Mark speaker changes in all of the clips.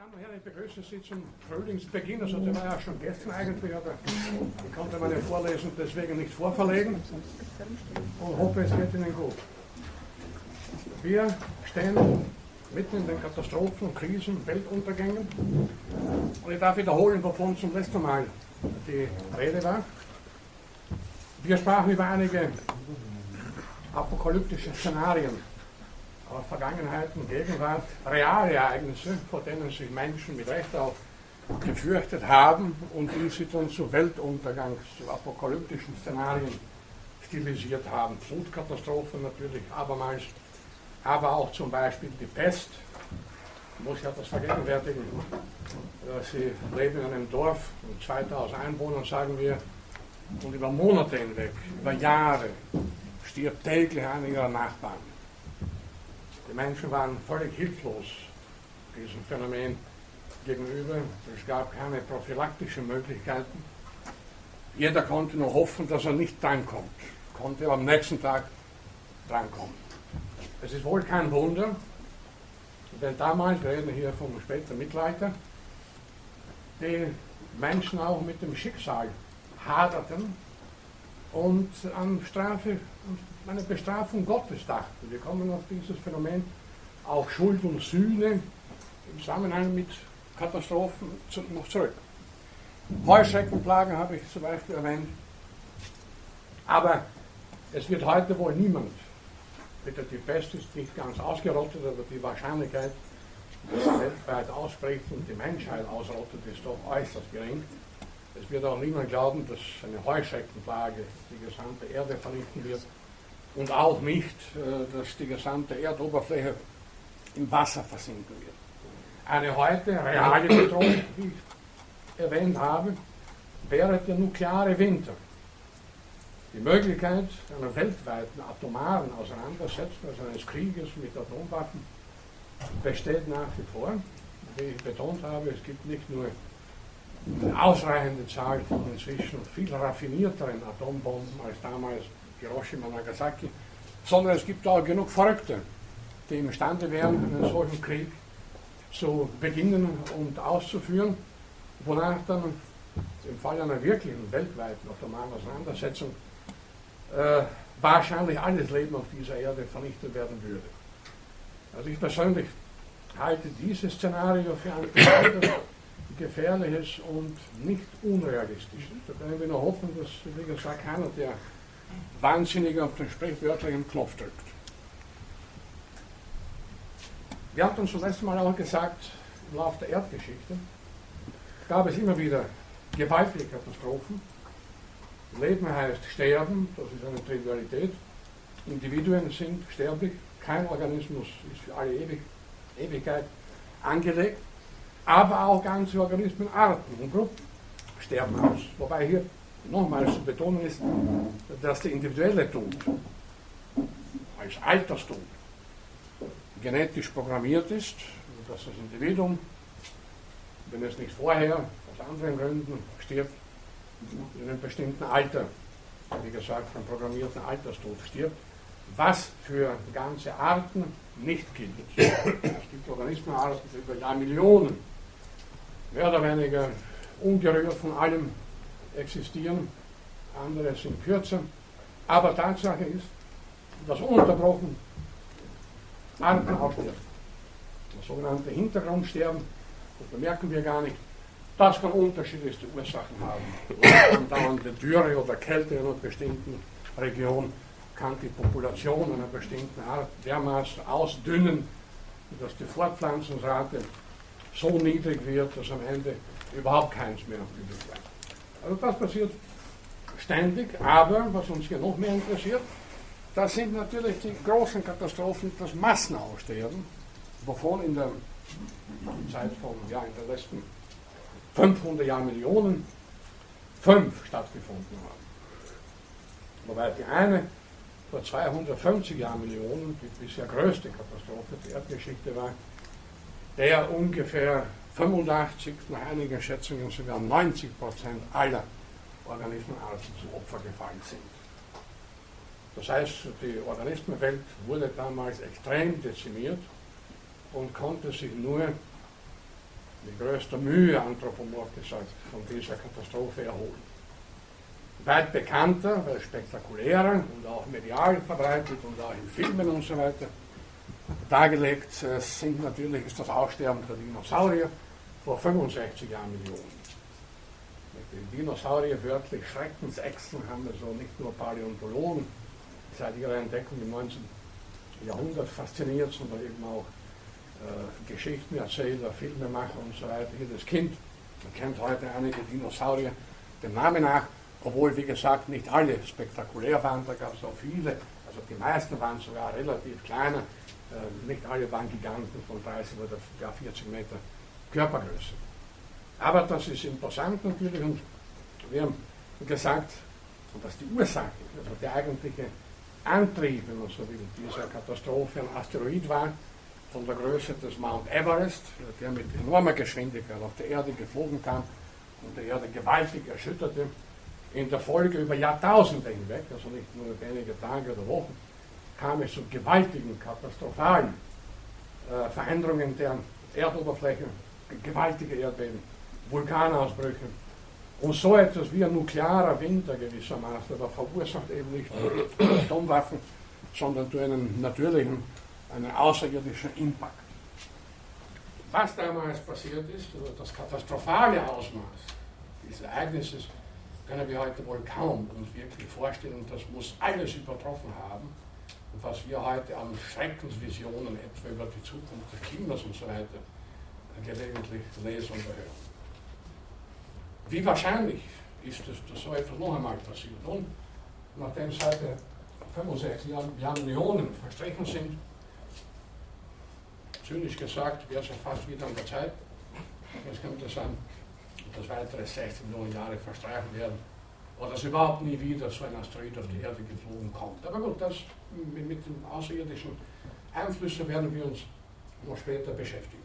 Speaker 1: Damen und Herren, ich begrüße Sie zum Frühlingsbeginn. Also der war ja schon gestern eigentlich, aber ich konnte meine Vorlesung deswegen nicht vorverlegen und hoffe, es geht Ihnen gut. Wir stehen mitten in den Katastrophen, Krisen, Weltuntergängen. Und ich darf wiederholen, wovon zum letzten Mal die Rede war. Wir sprachen über einige apokalyptische Szenarien aus Vergangenheit und Gegenwart reale Ereignisse, vor denen sich Menschen mit Recht auch gefürchtet haben und die sie dann zu Weltuntergangs-, zu apokalyptischen Szenarien stilisiert haben. Flutkatastrophen natürlich abermals, aber auch zum Beispiel die Pest. Ich muss ja das vergegenwärtigen. Sie leben in einem Dorf mit 2000 Einwohnern, sagen wir, und über Monate hinweg, über Jahre, stirbt täglich einer ihrer Nachbarn. Die Menschen waren völlig hilflos diesem Phänomen gegenüber. Es gab keine prophylaktischen Möglichkeiten. Jeder konnte nur hoffen, dass er nicht drankommt, konnte am nächsten Tag drankommen. Es ist wohl kein Wunder, denn damals, wir reden hier vom späten Mittelalter, die Menschen auch mit dem Schicksal haderten und an Strafe, an eine Bestrafung Gottes dachten. Wir kommen auf dieses Phänomen auch Schuld und Sühne im Zusammenhang mit Katastrophen noch zurück. Heuschreckenplagen habe ich zum Beispiel erwähnt. Aber es wird heute wohl niemand, bitte die Pest ist nicht ganz ausgerottet, aber die Wahrscheinlichkeit, dass sie weltweit ausbricht und die Menschheit ausrottet, ist doch äußerst gering. Es wird auch niemand glauben, dass eine Heuschreckenplage die gesamte Erde vernichten wird und auch nicht, äh, dass die gesamte Erdoberfläche im Wasser versinken wird. Eine heute reale Bedrohung, die ich erwähnt habe, wäre der nukleare Winter. Die Möglichkeit einer weltweiten atomaren Auseinandersetzung, also eines Krieges mit Atomwaffen, besteht nach wie vor. Wie ich betont habe, es gibt nicht nur eine ausreichende Zahl von inzwischen viel raffinierteren Atombomben als damals Hiroshima und Nagasaki, sondern es gibt auch genug Verrückte, die imstande wären, einen solchen Krieg zu beginnen und auszuführen, wonach dann im Fall einer wirklichen weltweiten atomaren Auseinandersetzung äh, wahrscheinlich alles Leben auf dieser Erde vernichtet werden würde. Also ich persönlich halte dieses Szenario für ein gefährliches und nicht unrealistisches. Da können wir nur hoffen, dass, wie gesagt, keiner der Wahnsinnige auf den sprichwörtlichen Knopf drückt. Wir hatten uns das letzte Mal auch gesagt, im Laufe der Erdgeschichte gab es immer wieder gewaltige Katastrophen. Leben heißt sterben, das ist eine Trivialität. Individuen sind sterblich, kein Organismus ist für alle Ewig, Ewigkeit angelegt, aber auch ganze Organismen, Arten und Gruppen sterben aus. Wobei hier nochmals zu betonen ist, dass der individuelle Tod als Alterstod genetisch programmiert ist, dass das Individuum, wenn es nicht vorher aus anderen Gründen stirbt, in einem bestimmten Alter, wie gesagt, vom programmierten Alterstod stirbt, was für ganze Arten nicht gilt. Es gibt Organismenarten über Jahrmillionen, mehr oder weniger ungerührt von allem existieren, andere sind kürzer. Aber Tatsache ist, dass unterbrochen Arten aussterben. Das sogenannte Hintergrundsterben, das bemerken wir gar nicht. Das kann unterschiedlichste Ursachen haben. Andauernde Dürre oder Kälte in einer bestimmten Region kann die Population einer bestimmten Art dermaßen ausdünnen, dass die Fortpflanzungsrate so niedrig wird, dass am Ende überhaupt keins mehr übrig bleibt. Also das passiert ständig, aber was uns hier noch mehr interessiert, das sind natürlich die großen Katastrophen, das Massenaussterben, wovon in der Zeit von, ja, in den letzten 500 Jahren Millionen fünf stattgefunden haben. Wobei die eine vor 250 Jahren Millionen, die bisher größte Katastrophe der Erdgeschichte war, der ungefähr 85, nach einigen Schätzungen sogar 90 Prozent aller Organismenarten zu Opfer gefallen sind. Das heißt, die Organismenwelt wurde damals extrem dezimiert und konnte sich nur mit größter Mühe anthropomorphisch von dieser Katastrophe erholen. Weit bekannter, spektakulärer und auch medial verbreitet und auch in Filmen und so weiter dargelegt sind natürlich ist das Aussterben der Dinosaurier vor 65 Jahren Millionen. Die Dinosaurier wörtlich Schreckensechsen haben also nicht nur Paläontologen seit ihrer Entdeckung im 19. Jahrhundert fasziniert, sondern eben auch äh, Geschichtenerzähler, Filmemacher und so weiter. Jedes Kind kennt heute einige Dinosaurier dem Namen nach, obwohl, wie gesagt, nicht alle spektakulär waren, da gab es auch viele, die meisten waren sogar relativ kleiner, äh, nicht alle waren Giganten von 30 oder ja, 40 Meter Körpergröße. Aber das ist interessant natürlich und wir haben gesagt, dass die Ursache, also der eigentliche Antrieb, wenn man so will, dieser Katastrophe ein Asteroid war, von der Größe des Mount Everest, der mit enormer Geschwindigkeit auf der Erde geflogen kam und die Erde gewaltig erschütterte, in der Folge über Jahrtausende hinweg, also nicht nur wenige Tage oder Wochen, kam es zu gewaltigen, katastrophalen äh, Veränderungen der Erdoberfläche, gewaltige Erdbeben, Vulkanausbrüche. Und so etwas wie ein nuklearer Winter gewissermaßen, der verursacht eben nicht durch Atomwaffen, sondern durch einen natürlichen einen außerirdischen Impact. Was damals passiert ist, oder das katastrophale Ausmaß dieses Ereignisses, können wir heute wohl kaum uns wirklich vorstellen. Das muss alles übertroffen haben. Und was wir heute an Schreckensvisionen etwa über die Zukunft des Klimas und so weiter gelegentlich lesen und hören. Wie wahrscheinlich ist es, dass so etwas noch einmal passiert? Und nachdem seit 65 Jahren Millionen verstrichen sind, zynisch gesagt, wäre es fast wieder an der Zeit. Es könnte sein, dass weitere 16 Millionen Jahre verstreichen werden oder dass überhaupt nie wieder so ein Asteroid auf die Erde geflogen kommt. Aber gut, das, mit den außerirdischen Einflüssen werden wir uns noch später beschäftigen.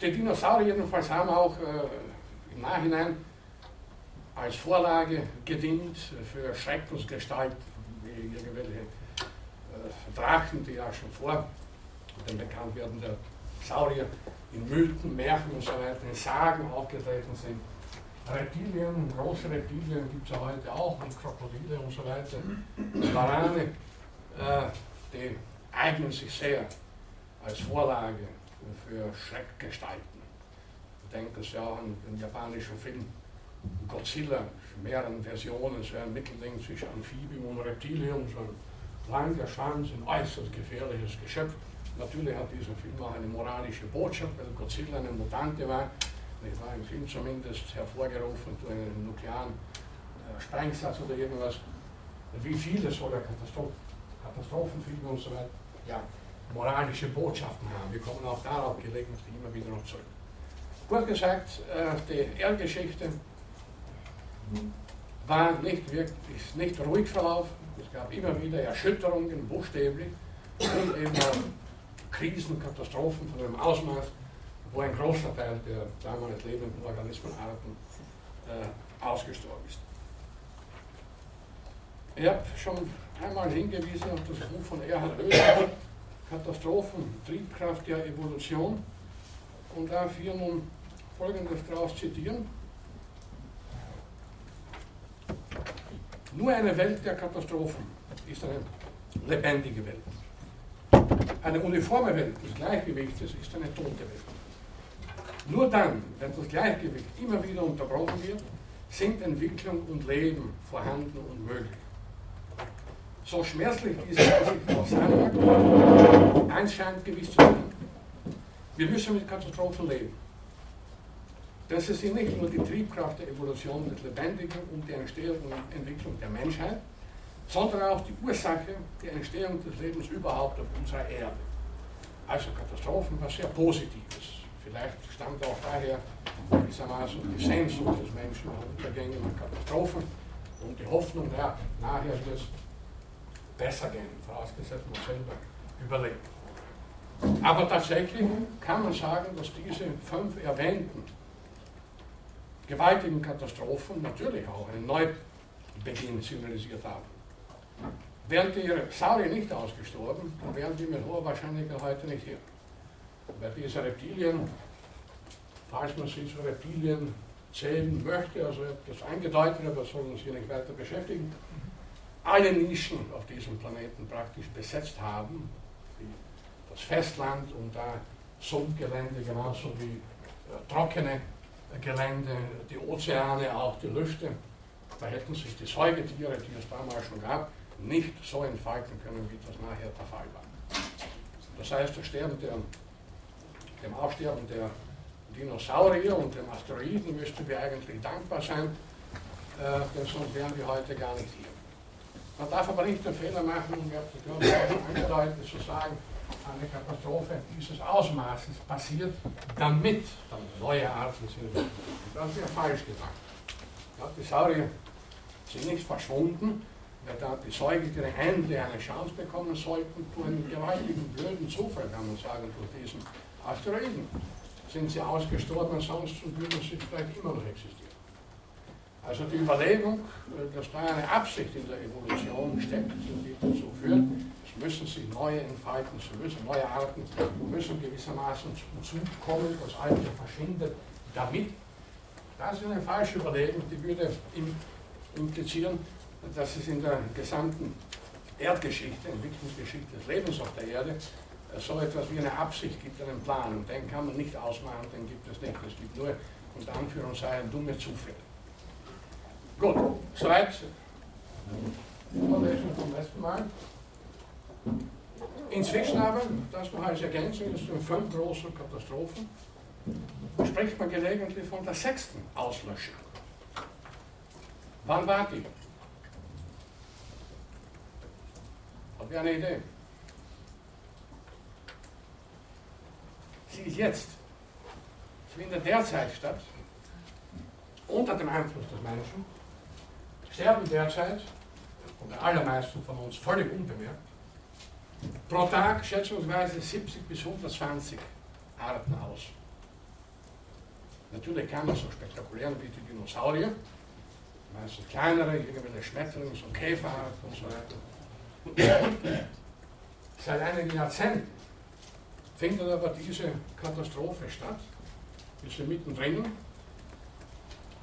Speaker 1: Die Dinosaurier jedenfalls haben auch äh, im Nachhinein als Vorlage gedient für Schreckensgestalt, wie irgendwelche äh, Drachen, die ja schon vor dem Bekanntwerden der Saurier in Mythen, Märchen und so weiter, in Sagen aufgetreten sind. Reptilien, große Reptilien gibt es ja heute auch, und Krokodile und so weiter. Warane, äh, die eignen sich sehr als Vorlage für Schreckgestalten. Denken Sie auch an den japanischen Film Godzilla, mehreren Versionen, so ein Mittelding zwischen Amphibium und Reptilium, so ein langer Schwanz, ein äußerst gefährliches Geschöpf. Natürlich hat dieser Film auch eine moralische Botschaft, weil Godzilla eine Mutante war. Ich war im Film zumindest hervorgerufen durch einen nuklearen äh, Sprengsatz oder irgendwas. Wie viele solcher Katastroph Katastrophenfilme und so weiter ja, moralische Botschaften haben. Wir kommen auch darauf gelegentlich immer wieder noch zurück. Kurz gesagt, äh, die Erdgeschichte war nicht, wirklich, ist nicht ruhig verlaufen. Es gab immer wieder Erschütterungen, buchstäblich, und eben Krisen, Katastrophen von einem Ausmaß, wo ein großer Teil der damals lebenden Organismenarten äh, ausgestorben ist. Ich habe schon einmal hingewiesen auf das Buch von Erhard Oehler, Katastrophen, Triebkraft der Evolution, und darf hier nun Folgendes daraus zitieren. Nur eine Welt der Katastrophen ist eine lebendige Welt. Eine uniforme Welt des Gleichgewichtes ist eine tote Welt. Nur dann, wenn das Gleichgewicht immer wieder unterbrochen wird, sind Entwicklung und Leben vorhanden und möglich. So schmerzlich noch sagen mag, eins scheint gewiss zu sein. Wir müssen mit Katastrophen leben. Das ist nicht nur die Triebkraft der Evolution des Lebendigen und die Entstehung und Entwicklung der Menschheit, sondern auch die Ursache der Entstehung des Lebens überhaupt auf unserer Erde. Also Katastrophen was sehr Positives. Vielleicht stammt auch daher gewissermaßen die Sehnsucht des Menschen nach Untergängen und Katastrophen und die Hoffnung, ja, nachher wird es besser gehen, vorausgesetzt man selber überlebt. Aber tatsächlich kann man sagen, dass diese fünf erwähnten gewaltigen Katastrophen natürlich auch einen Neubeginn signalisiert haben. Wären die Saurier nicht ausgestorben, dann wären die mit hoher Wahrscheinlichkeit heute nicht hier. Weil diese Reptilien falls man sie zu Reptilien zählen möchte, also ich habe das angedeutet, aber sollen uns hier nicht weiter beschäftigen, alle Nischen auf diesem Planeten praktisch besetzt haben, das Festland und da Sumpfgelände genauso wie äh, trockene Gelände, die Ozeane, auch die Lüfte. Da hätten sich die Säugetiere, die es damals schon gab, nicht so entfalten können, wie das nachher der Fall war. Das heißt, das Sterben der, dem Aussterben der Dinosaurier und dem Asteroiden müssten wir eigentlich dankbar sein, äh, denn sonst wären wir heute gar nicht hier. Man darf aber nicht den Fehler machen, um jetzt angedeutet zu sagen, eine Katastrophe dieses Ausmaßes passiert, damit dann neue Arten sind. Das ist ja falsch gedacht. Ja, die Saurier sind nicht verschwunden, da die Säugetiere endlich eine Chance bekommen sollten, durch einen gewaltigen, blöden Zufall, kann man sagen, durch diesen Asteroiden. Sind sie ausgestorben, ansonsten würden sie vielleicht immer noch existieren. Also die Überlegung, äh, dass da eine Absicht in der Evolution steckt, die dazu führt, es müssen sich neue entfalten, es müssen neue Arten müssen gewissermaßen zum Zug kommen, das Alte verschwindet, damit, das ist eine falsche Überlegung, die würde implizieren, dass es in der gesamten Erdgeschichte, Entwicklungsgeschichte des Lebens auf der Erde, äh, so etwas wie eine Absicht gibt, einen Plan. Und den kann man nicht ausmachen, den gibt es nicht. Es gibt nur unter Anführungszeichen dumme Zufälle. Gut, soweit Vorlesung vom letzten Mal. Inzwischen aber, das noch als Ergänzung zu den fünf großen Katastrophen, spricht man gelegentlich von der sechsten Auslöschung. Wann war die? Habt ihr eine Idee? Sie ist jetzt. Findet derzeit statt, unter dem Einfluss des Menschen sterben derzeit, und die allermeisten von uns völlig unbemerkt, pro Tag schätzungsweise 70 bis 120 Arten aus. Natürlich keine so spektakulären wie die Dinosaurier, meistens kleinere, irgendwelche Schmetterlings- und Käferarten und so weiter. Seit einigen Jahrzehnten findet aber diese Katastrophe statt. Wir sind mittendrin,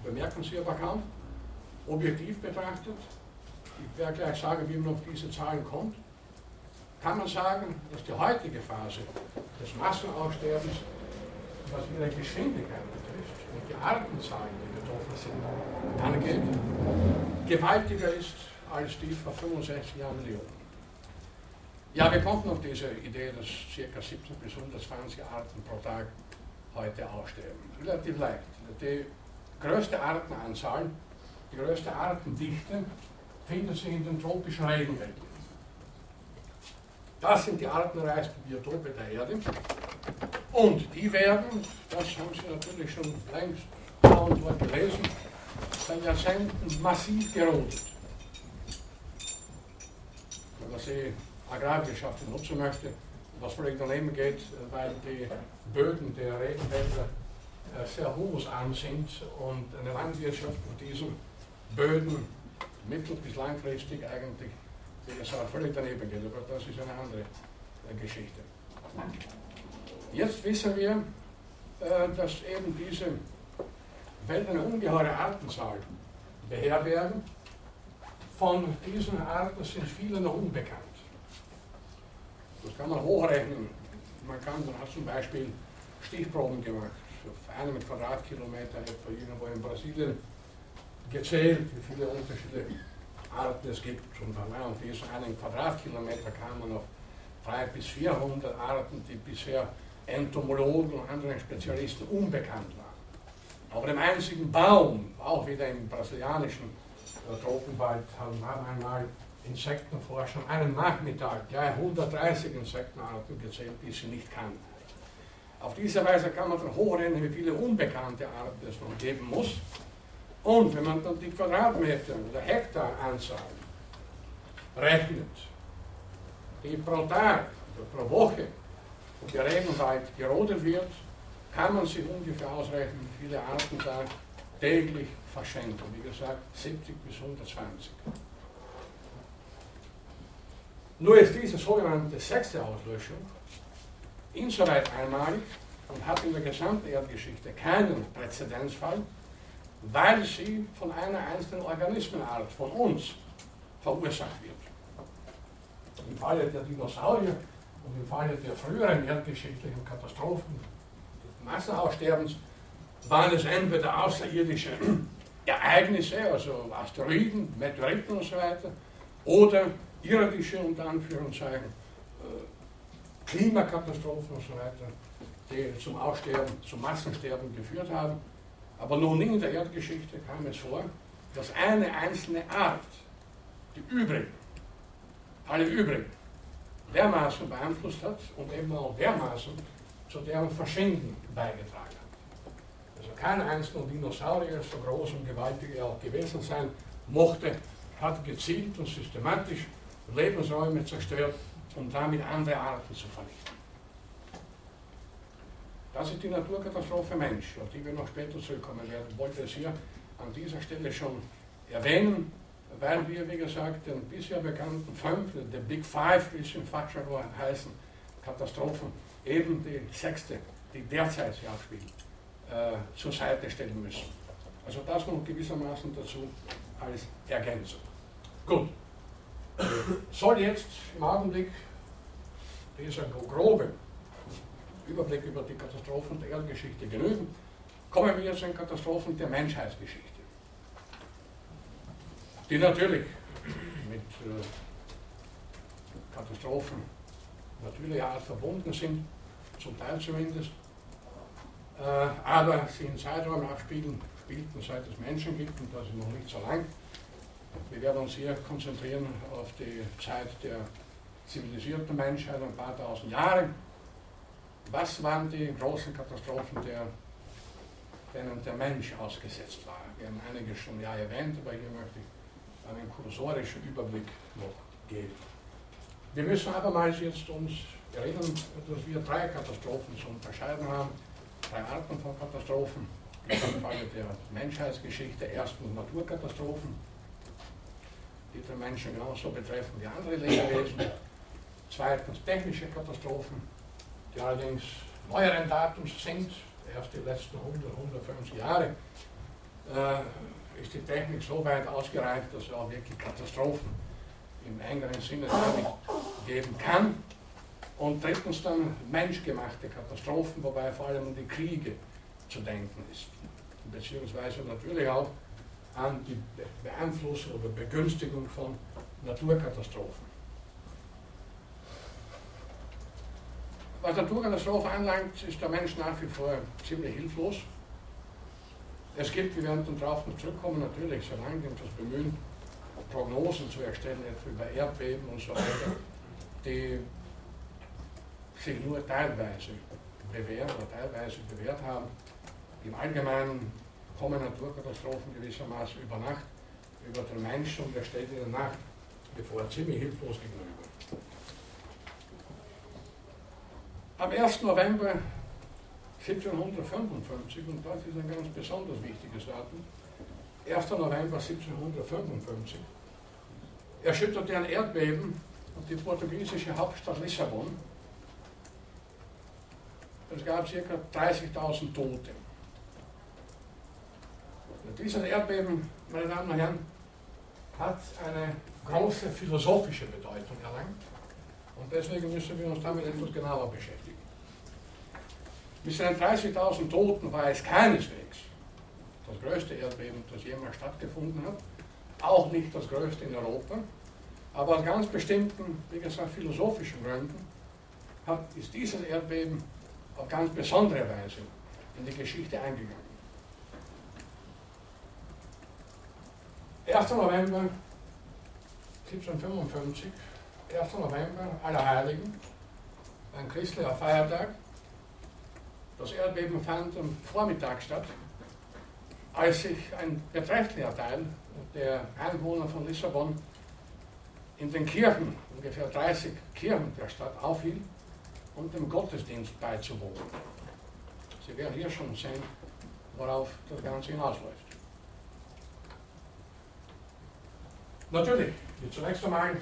Speaker 1: bemerken Sie aber kaum objektiv betrachtet, ich werde gleich sagen, wie man auf diese Zahlen kommt, kann man sagen, dass die heutige Phase des Massenaussterbens, was ihre Geschwindigkeit betrifft und die Artenzahlen, die betroffen sind, angeht, gewaltiger ist als die vor 65 Jahren Millionen. Ja, wir konnten auf diese Idee, dass ca. 70 bis 120 Arten pro Tag heute aussterben. Relativ leicht. Die größte Artenanzahl die größte Artendichte findet sich in den tropischen Regenwäldern. Das sind die artenreichsten Biotope der Erde. Und die werden, das haben Sie natürlich schon längst dauernd gelesen, seit Jahrzehnten massiv gerodet. Wenn man sie Agrarwirtschaft nutzen möchte, was völlig daneben geht, weil die Böden der Regenwälder sehr humusarm sind und eine Landwirtschaft auf diesem Böden mittel- bis langfristig eigentlich, wie völlig daneben geht. Aber das ist eine andere äh, Geschichte. Jetzt wissen wir, dass eben diese Wälder eine ungeheure Artenzahl beherbergen. Von diesen Arten sind viele noch unbekannt. Das kann man hochrechnen. Man kann, man hat zum Beispiel Stichproben gemacht, auf einem Quadratkilometer etwa irgendwo in Brasilien gezählt, wie viele unterschiedliche Arten es gibt. Und allein auf diesen einen Quadratkilometer kam man auf 300 bis 400 Arten, die bisher Entomologen und anderen Spezialisten unbekannt waren. Aber dem einzigen Baum, auch wieder im brasilianischen äh, Tropenwald, haben einmal Insektenforscher einen Nachmittag gleich 130 Insektenarten gezählt, die sie nicht kannten. Auf diese Weise kann man dann hochrechnen, wie viele unbekannte Arten es noch geben muss. Und wenn man dann die Quadratmeter oder Hektaranzahl rechnet, die pro Tag oder pro Woche der Regenwald gerodet wird, kann man sich ungefähr ausrechnen, wie viele Arten da täglich verschenken. Wie gesagt, 70 bis 120. Nur ist diese sogenannte sechste Auslöschung insoweit einmalig, und hat in der gesamten Erdgeschichte keinen Präzedenzfall, weil sie von einer einzelnen Organismenart, von uns, verursacht wird. Im Falle der Dinosaurier und im Falle der früheren erdgeschichtlichen Katastrophen, des Massenaussterbens, waren es entweder außerirdische Ereignisse, also Asteroiden, Meteoriten und so weiter, oder irdische, unter Anführungszeichen, äh, Klimakatastrophen und so weiter, die zum Aussterben, zum Massensterben geführt haben. Aber noch nie in der Erdgeschichte kam es vor, dass eine einzelne Art die übrigen, alle übrigen, dermaßen beeinflusst hat und eben auch dermaßen zu deren Verschwinden beigetragen hat. Also kein einzelner Dinosaurier, so groß und gewaltig er auch gewesen sein mochte, hat gezielt und systematisch Lebensräume zerstört, um damit andere Arten zu vernichten. Das ist die Naturkatastrophe Mensch, auf die wir noch später zurückkommen werden. Ich wollte es hier an dieser Stelle schon erwähnen, weil wir, wie gesagt, den bisher bekannten fünf, der Big Five, wie es im Fachjargon heißen, Katastrophen, eben die sechste, die derzeit sich abspielt, äh, zur Seite stellen müssen. Also das noch gewissermaßen dazu als Ergänzung. Gut. Soll jetzt im Augenblick dieser grobe Überblick über die Katastrophen der Erdgeschichte genügen, kommen wir jetzt den Katastrophen der Menschheitsgeschichte, die natürlich mit äh, Katastrophen natürlicher Art verbunden sind, zum Teil zumindest, äh, aber sie in Zeiträumen abspielen, spielten seit es Menschen gibt und das ist noch nicht so lang. Wir werden uns hier konzentrieren auf die Zeit der zivilisierten Menschheit, ein paar tausend Jahre. Was waren die großen Katastrophen, der, denen der Mensch ausgesetzt war? Wir haben einige schon ja erwähnt, aber hier möchte ich einen kursorischen Überblick noch geben. Wir müssen abermals jetzt uns erinnern, dass wir drei Katastrophen zu unterscheiden haben, drei Arten von Katastrophen. Im Falle der Menschheitsgeschichte erstens Naturkatastrophen, die den Menschen genauso betreffen wie andere Lebewesen. Zweitens technische Katastrophen, die allerdings neueren Datums sind, erst die letzten 100, 150 Jahre, äh, ist die Technik so weit ausgereift, dass es auch wirklich Katastrophen im engeren Sinne geben kann. Und drittens dann menschgemachte Katastrophen, wobei vor allem um die Kriege zu denken ist. Beziehungsweise natürlich auch an die Beeinflussung oder Begünstigung von Naturkatastrophen. Was Naturkatastrophen anlangt, ist der Mensch nach wie vor ziemlich hilflos. Es gibt, wir werden darauf noch zurückkommen, natürlich so lange das Bemühen, Prognosen zu erstellen, etwa über Erdbeben und so weiter, die sich nur teilweise bewährt oder teilweise bewährt haben. Im Allgemeinen kommen Naturkatastrophen gewissermaßen über Nacht über den Menschen und er steht in der Nacht bevor ziemlich hilflos gegenüber. Am 1. November 1755, und das ist ein ganz besonders wichtiges Datum, 1. November 1755, erschütterte ein Erdbeben die portugiesische Hauptstadt Lissabon. Es gab ca. 30.000 Tote. Dieses Erdbeben, meine Damen und Herren, hat eine große philosophische Bedeutung erlangt. Und deswegen müssen wir uns damit etwas genauer beschäftigen. Mit seinen 30.000 Toten war es keineswegs das größte Erdbeben, das jemals stattgefunden hat. Auch nicht das größte in Europa. Aber aus ganz bestimmten, wie gesagt, philosophischen Gründen hat, ist dieses Erdbeben auf ganz besondere Weise in die Geschichte eingegangen. 1. November 1755, 1. November, Allerheiligen, ein christlicher Feiertag. Das Erdbeben fand am Vormittag statt, als sich ein beträchtlicher Teil der Einwohner von Lissabon in den Kirchen, ungefähr 30 Kirchen der Stadt, aufhielt, um dem Gottesdienst beizuwohnen. Sie werden hier schon sehen, worauf das Ganze hinausläuft. Natürlich, zunächst einmal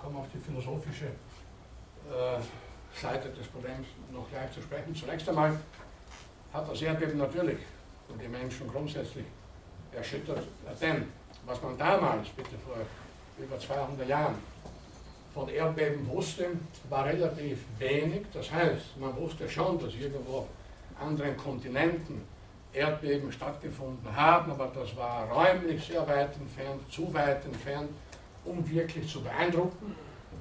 Speaker 1: kommen wir auf die philosophische äh, Seite des Problems noch gleich zu sprechen. Zunächst einmal hat das Erdbeben natürlich die Menschen grundsätzlich erschüttert, denn was man damals, bitte vor über 200 Jahren, von Erdbeben wusste, war relativ wenig. Das heißt, man wusste schon, dass irgendwo anderen Kontinenten Erdbeben stattgefunden haben, aber das war räumlich sehr weit entfernt, zu weit entfernt, um wirklich zu beeindrucken.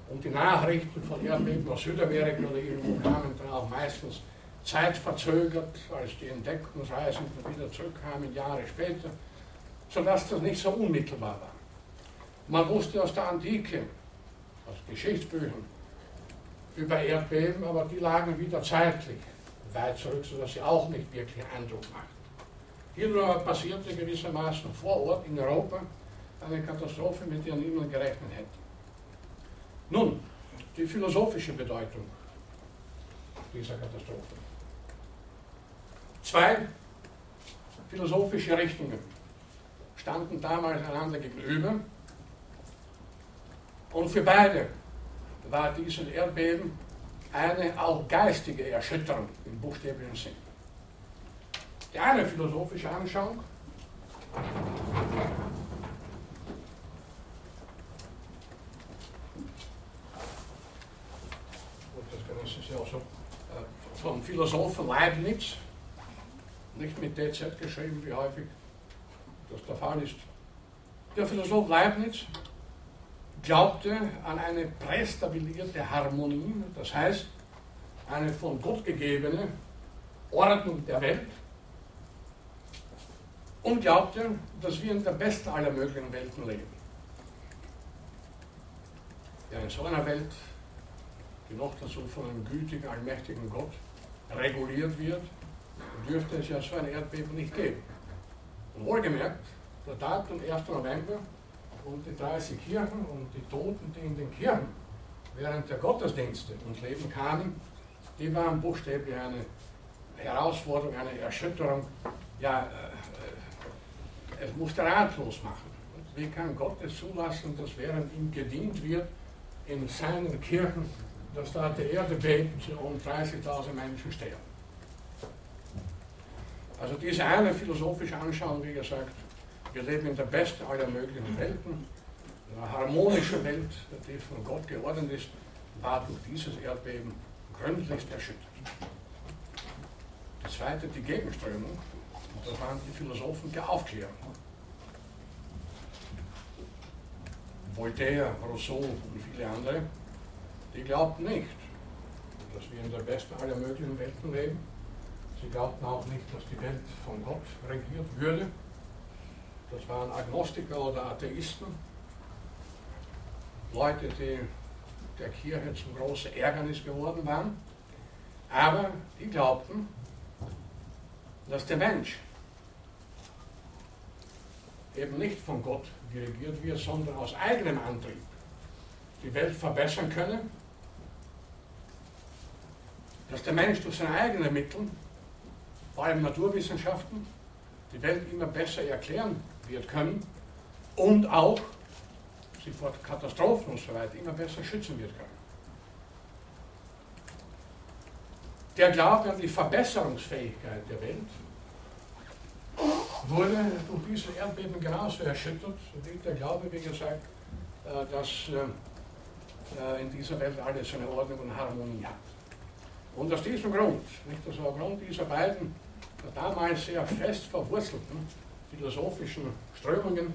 Speaker 1: Und die Nachrichten von Erdbeben aus Südamerika oder irgendwo kamen dann auch meistens zeitverzögert, als die Entdeckungsreisenden wieder zurückkamen, Jahre später, sodass das nicht so unmittelbar war. Man wusste aus der Antike, aus Geschichtsbüchern, über Erdbeben, aber die lagen wieder zeitlich weit zurück, sodass sie auch nicht wirklich Eindruck machten. Hier nur passierte gewissermaßen vor Ort in Europa eine Katastrophe, mit der niemand gerechnet hätte. Nun, die philosophische Bedeutung dieser Katastrophe. Zwei philosophische Richtungen standen damals einander gegenüber und für beide war dieses Erdbeben eine auch geistige Erschütterung im buchstäblichen Sinn. Die eine philosophische Anschauung. Ja so, äh, vom Philosophen Leibniz, nicht mit DZ geschrieben, wie häufig das der Fall ist. Der Philosoph Leibniz glaubte an eine prästabilierte Harmonie, das heißt eine von Gott gegebene Ordnung der Welt und glaubte, dass wir in der besten aller möglichen Welten leben. Ja, in so einer Welt, die noch dazu von einem gütigen, allmächtigen Gott reguliert wird, dürfte es ja so ein Erdbeben nicht geben. Und wohlgemerkt, der Datum 1. November und die 30 Kirchen und die Toten, die in den Kirchen während der Gottesdienste ums Leben kamen, die waren buchstäblich eine Herausforderung, eine Erschütterung. Ja, äh, es musste ratlos machen. Wie kann Gott es zulassen, dass während ihm gedient wird in seinen Kirchen, dass da die Erde bebt und 30.000 Menschen sterben? Also diese eine philosophische Anschauung, wie gesagt, wir leben in der besten aller möglichen Welten, eine harmonische Welt, die von Gott geordnet ist, war durch dieses Erdbeben gründlichst erschüttert. Die zweite, die Gegenströmung, und das waren die Philosophen der Aufklärung. Voltaire, Rousseau und viele andere, die glaubten nicht, dass wir in der besten aller möglichen Welten leben, Sie glaubten auch nicht, dass die Welt von Gott regiert würde. Das waren Agnostiker oder Atheisten, Leute, die der Kirche zum großen Ärgernis geworden waren. Aber die glaubten, dass der Mensch eben nicht von Gott dirigiert wird, sondern aus eigenem Antrieb die Welt verbessern könne, dass der Mensch durch seine eigenen Mittel vor allem Naturwissenschaften, die Welt immer besser erklären wird können und auch sie vor Katastrophen und so weiter immer besser schützen wird können. Der Glaube an die Verbesserungsfähigkeit der Welt wurde durch dieses Erdbeben genauso erschüttert, wie der Glaube, wie gesagt, äh, dass äh, in dieser Welt alles eine Ordnung und Harmonie hat. Und aus diesem Grund, nicht aus dem Grund dieser beiden damals sehr fest verwurzelten philosophischen Strömungen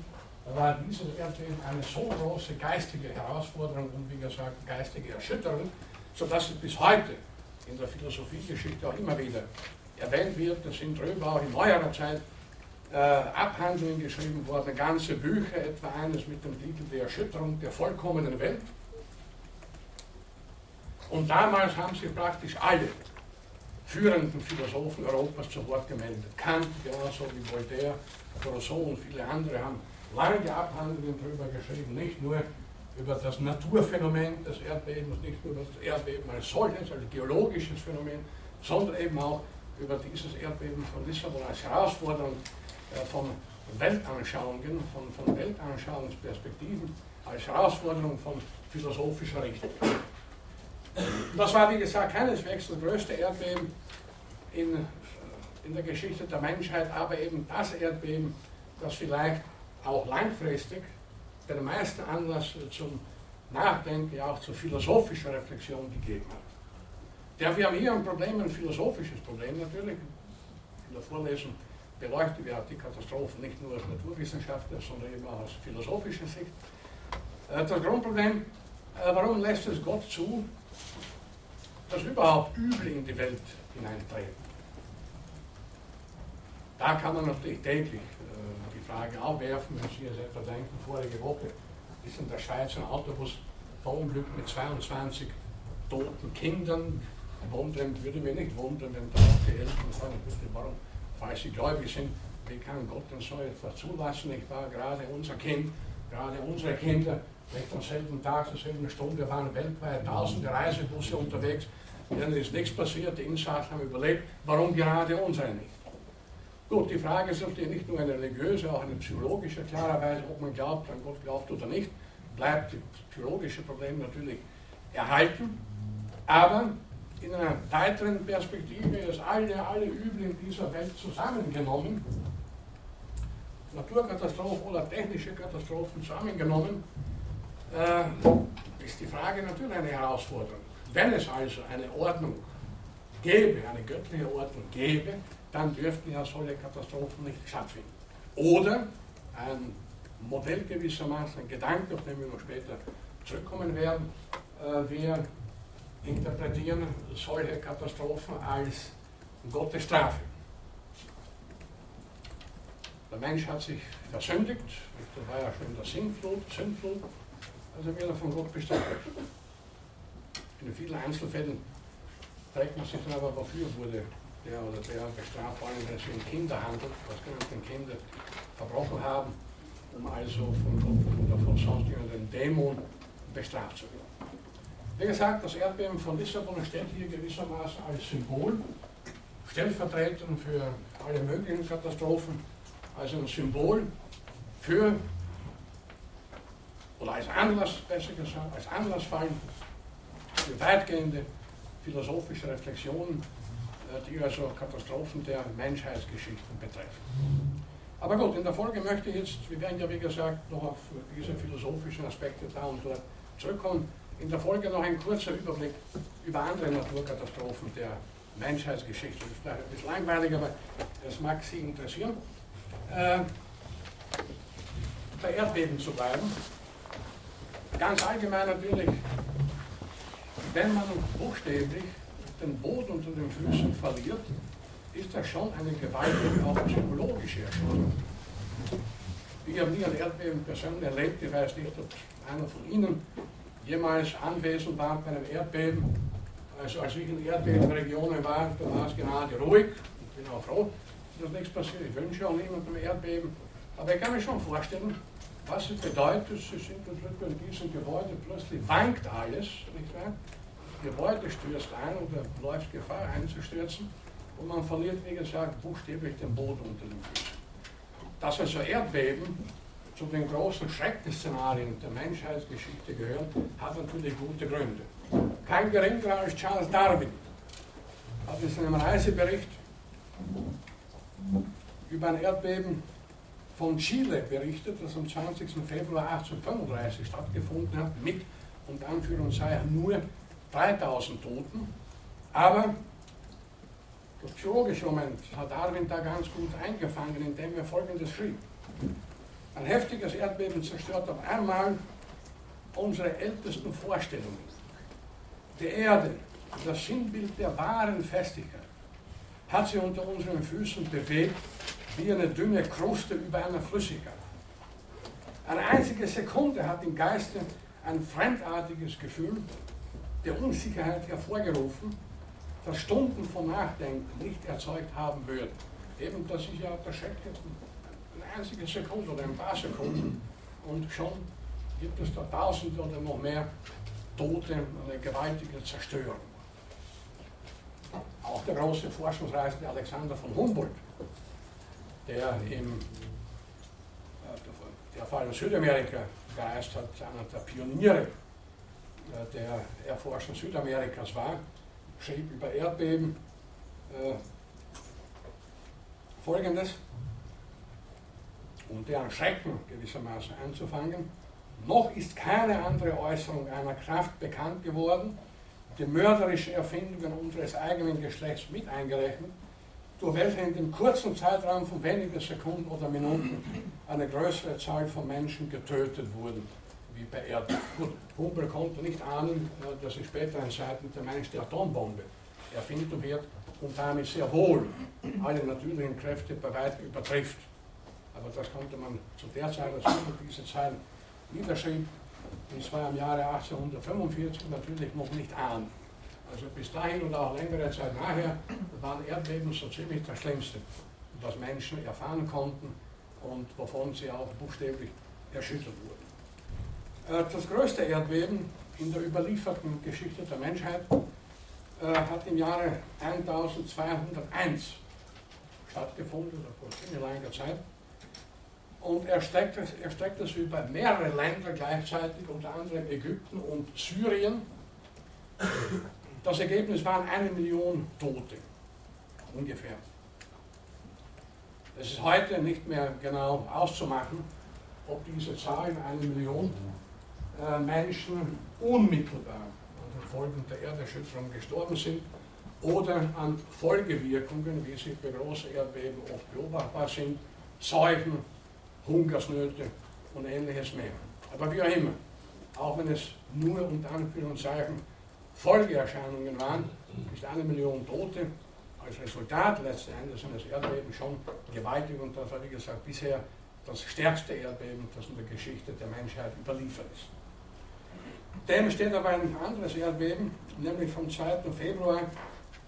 Speaker 1: war dieses Erdbeben eine so große geistige Herausforderung und wie gesagt geistige Erschütterung, sodass es bis heute in der Philosophiegeschichte auch immer wieder erwähnt wird. Es sind drüber auch in neuerer Zeit äh, Abhandlungen geschrieben worden, ganze Bücher, etwa eines mit dem Titel Die Erschütterung der vollkommenen Welt. Und damals haben sich praktisch alle führenden Philosophen Europas zu Wort gemeldet. Kant, genauso wie Voltaire, Rousseau und viele andere haben lange Abhandlungen darüber geschrieben, nicht nur über das Naturphänomen des Erdbebens, nicht nur über das Erdbeben als solches, als geologisches Phänomen, sondern eben auch über dieses Erdbeben von Lissabon als Herausforderung äh, von Weltanschauungen, von, von Weltanschauungsperspektiven, als Herausforderung von philosophischer Richtung. Das war, wie gesagt, keineswegs das größte Erdbeben in, in der Geschichte der Menschheit, aber eben das Erdbeben, das vielleicht auch langfristig den meisten Anlass zum Nachdenken, ja auch zur philosophischen Reflexion gegeben hat. Ja, wir haben hier ein Problem, ein philosophisches Problem natürlich. In der Vorlesung beleuchten wir die Katastrophen nicht nur als Naturwissenschaftler, sondern eben auch aus philosophischer Sicht. Äh, das Grundproblem, äh, warum lässt es Gott zu, dass überhaupt Übel in die Welt hineintreten? Da kann man natürlich täglich äh, die Frage aufwerfen, wenn Sie jetzt etwa denken, vorige Woche ist in der Schweiz ein Autobus verunglückt mit 22 toten Kindern. Wundern würde mir nicht wundern, wenn da auch die Eltern sagen, bitte, warum, falls sie gläubig sind, wie kann Gott denn so etwas zulassen? Ich war gerade unser Kind, gerade unsere Kinder, nicht am selben Tag, zur selben Stunde waren weltweit tausende Reisebusse unterwegs, denen ist nichts passiert, die Insassen haben überlebt, warum gerade unsere nicht? Gut, die Frage ist natürlich nicht nur eine religiöse, auch eine psychologische, klarerweise, ob man glaubt, an Gott glaubt oder nicht, bleibt das psychologische Problem natürlich erhalten, aber in einer weiteren Perspektive ist alle, alle Übel in dieser Welt zusammengenommen, Naturkatastrophen oder technische Katastrophen zusammengenommen, äh, ist die Frage natürlich eine Herausforderung. Wenn es also eine Ordnung gäbe, eine göttliche Ordnung gäbe, dann dürften ja solche Katastrophen nicht stattfinden. Oder ein Modell gewissermaßen, ein Gedanke, auf den wir noch später zurückkommen werden, äh, wir interpretieren solche Katastrophen als Gottes Strafe. Der Mensch hat sich versündigt, das war ja schon der Sintflut, Sündflut, also wird er von Gott bestraft. In vielen Einzelfällen fragt man sich dann aber, wofür wurde der oder der bestraft, vor allem wenn es um Kinder handelt, was können denn Kinder verbrochen haben, um also von Gott oder von sonst irgendeinem Dämon bestraft zu werden. Wie gesagt, das Erdbeben von Lissabon steht hier gewissermaßen als Symbol, stellvertretend für alle möglichen Katastrophen, als ein Symbol für, oder als Anlass, besser gesagt, als Anlassfall für weitgehende philosophische Reflexionen äh, die also Katastrophen der Menschheitsgeschichten betreffen. Aber gut, in der Folge möchte ich jetzt, wir werden ja wie gesagt noch auf diese philosophischen Aspekte da und dort zurückkommen, in der Folge noch ein kurzer Überblick über andere Naturkatastrophen der Menschheitsgeschichte. Das ist vielleicht ein bisschen langweilig, aber das mag Sie interessieren. Äh, bei Erdbeben zu bleiben. Ganz allgemein natürlich, wenn man buchstäblich den Boden unter den Füßen verliert, ist das schon eine gewaltige, auch psychologische Erscheinung. Ich habe nie ein Erdbeben persönlich erlebt, ich weiß nicht, ob einer von Ihnen jemals anwesend war bei einem Erdbeben. Also als ich in Erdbebenregionen war, da war es gerade ruhig. Ich bin auch froh, dass nichts passiert. Ich wünsche auch niemandem Erdbeben. Aber ich kann mir schon vorstellen, was es bedeutet, Sie sind in diesem Gebäude, plötzlich wankt alles, nicht wahr? Gebäude stürzt ein oder läuft Gefahr einzustürzen und man verliert, wie gesagt, buchstäblich den Boden unter den Füßen. Dass also Erdbeben zu den großen Schreckensszenarien der Menschheitsgeschichte gehören, hat natürlich gute Gründe. Kein geringerer als Charles Darwin hat in seinem Reisebericht über ein Erdbeben von Chile berichtet, das am 20. Februar 1835 stattgefunden hat, mit und Anführungszeichen nur 3000 Toten, aber das psychologische Moment hat Darwin da ganz gut eingefangen, indem er folgendes schrieb. Ein heftiges Erdbeben zerstört auf einmal unsere ältesten Vorstellungen. Die Erde, das Sinnbild der wahren Festigkeit, hat sich unter unseren Füßen bewegt wie eine dünne Kruste über einer Flüssigkeit. Eine einzige Sekunde hat im Geiste ein fremdartiges Gefühl der Unsicherheit hervorgerufen, das Stunden von Nachdenken nicht erzeugt haben würden. Eben, dass ich ja der Schreck jetzt eine einzige Sekunde oder ein paar Sekunden und schon gibt es da Tausende oder noch mehr Tote, eine gewaltige Zerstörung. Auch der große Forschungsreisende Alexander von Humboldt, der im äh, der vor allem Südamerika gereist hat, einer der Pioniere äh, der Erforscher Südamerikas war, schrieb über Erdbeben äh, folgendes, um deren Schrecken gewissermaßen anzufangen. Noch ist keine andere Äußerung einer Kraft bekannt geworden, die mörderischen Erfindungen unseres eigenen Geschlechts mit eingerechnet, durch welche in dem kurzen Zeitraum von wenigen Sekunden oder Minuten eine größere Zahl von Menschen getötet wurden, wie bei Erde. Gut, Humpel konnte nicht ahnen, äh, dass in späteren Zeiten der Mensch die Atombombe erfinden wird und damit sehr wohl alle natürlichen Kräfte bei weitem übertrifft. Aber das konnte man zu der Zeit, als Humpel diese Zeit niederschrieb, das war im Jahre 1845 natürlich noch nicht ahnen. Also bis dahin und auch längere Zeit nachher waren Erdbeben so ziemlich das Schlimmste, was Menschen erfahren konnten und wovon sie auch buchstäblich erschüttert wurden. Äh, das größte Erdbeben in der überlieferten Geschichte der Menschheit äh, hat im Jahre 1201 stattgefunden, vor ziemlich langer Zeit. Und er streckt, er streckt es über mehrere Länder gleichzeitig, unter anderem Ägypten und Syrien. Das Ergebnis waren eine Million Tote, ungefähr. Es ist heute nicht mehr genau auszumachen, ob diese Zahl, eine Million äh, Menschen, unmittelbar an den Folgen der Erderschütterung gestorben sind oder an Folgewirkungen, wie sie bei großen Erdbeben oft beobachtbar sind, Seuchen, Hungersnöte und ähnliches mehr. Aber wie auch immer, auch wenn es nur unter Anführungszeichen Folgeerscheinungen waren, ist eine Million Tote als Resultat letzten Endes eines Erdbebens schon gewaltig und das war wie gesagt bisher das stärkste Erdbeben, das in der Geschichte der Menschheit überliefert ist. Dem steht aber ein anderes Erdbeben, nämlich vom 2. Februar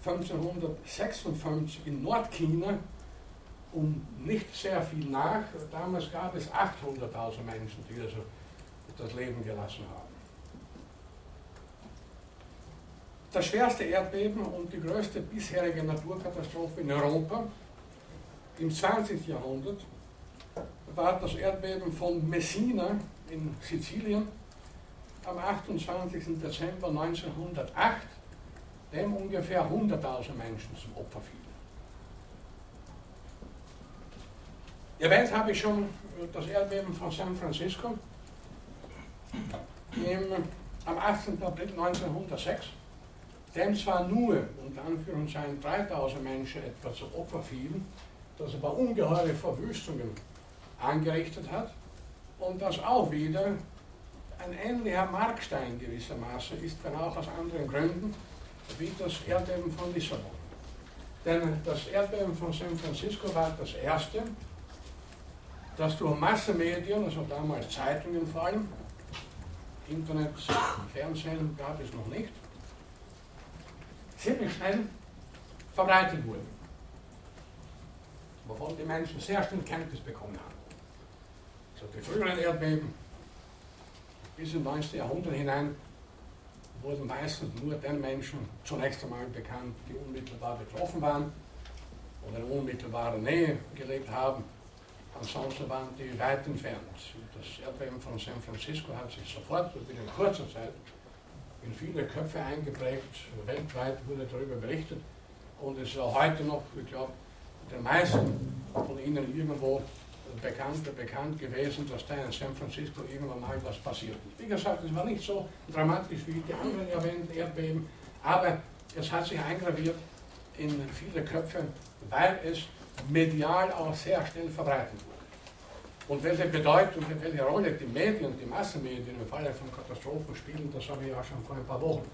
Speaker 1: 1556 in Nordchina, um nicht sehr viel nach. Damals gab es 800.000 Menschen, die also das Leben gelassen haben. Das schwerste Erdbeben und die größte bisherige Naturkatastrophe in Europa im 20. Jahrhundert war das Erdbeben von Messina in Sizilien am 28. Dezember 1908, dem ungefähr 100.000 Menschen zum Opfer fielen. Erwähnt habe ich schon das Erdbeben von San Francisco im, am 18. April 1906 dem zwar nur unter Anführungszeichen 3000 Menschen etwa zu Opfer fielen, das aber ungeheure Verwüstungen angerichtet hat und das auch wieder ein ähnlicher Markstein gewissermaßen ist, wenn auch aus anderen Gründen, wie das Erdbeben von Lissabon. Denn das Erdbeben von San Francisco war das erste, das durch Massenmedien, also damals Zeitungen vor allem, Internet, Fernsehen gab es noch nicht, ziemlich schnell verbreitet wurde. Wovon die Menschen sehr schnell Kenntnis bekommen haben. Also die früheren Erdbeben bis ins 19. Jahrhundert hinein wurden meistens nur den Menschen zunächst einmal bekannt, die unmittelbar betroffen waren oder in unmittelbarer Nähe gelebt haben. Waren die weit entfernt. Das Erdbeben von San Francisco hat sich sofort, binnen kurzer Zeit, in viele Köpfe eingeprägt. Weltweit wurde darüber berichtet. Und es ist auch heute noch, ich glaube, den meisten von Ihnen irgendwo bekannt, bekannt gewesen, dass da in San Francisco irgendwann mal was passiert ist. Wie gesagt, es war nicht so dramatisch wie die anderen erwähnten Erdbeben, aber es hat sich eingraviert in viele Köpfe, weil es medial auch sehr schnell verbreitet wurde. Und welche Bedeutung, welche Rolle die Medien, die Massenmedien im Falle von Katastrophen spielen, das habe ich ja schon vor ein paar Wochen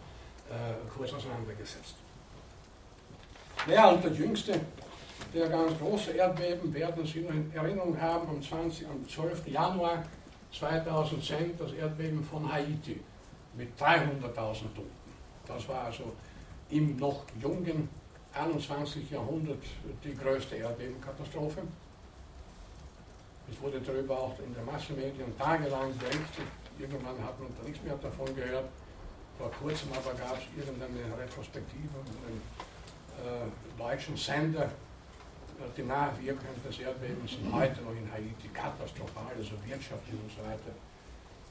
Speaker 1: äh, kurz auseinandergesetzt. Naja, und der jüngste, der ganz große Erdbeben, werden Sie noch in Erinnerung haben, am, 20, am 12. Januar 2010 das Erdbeben von Haiti mit 300.000 Toten. Das war also im noch jungen 21. Jahrhundert die größte Erdbebenkatastrophe. Es wurde darüber auch in den Massenmedien tagelang berichtet. Irgendwann hat man da nichts mehr davon gehört. Vor kurzem aber gab es irgendeine Retrospektive von einem äh, deutschen Sender, die Nachwirkungen des Erdbebens sind heute noch in Haiti katastrophal, also wirtschaftlich und so weiter.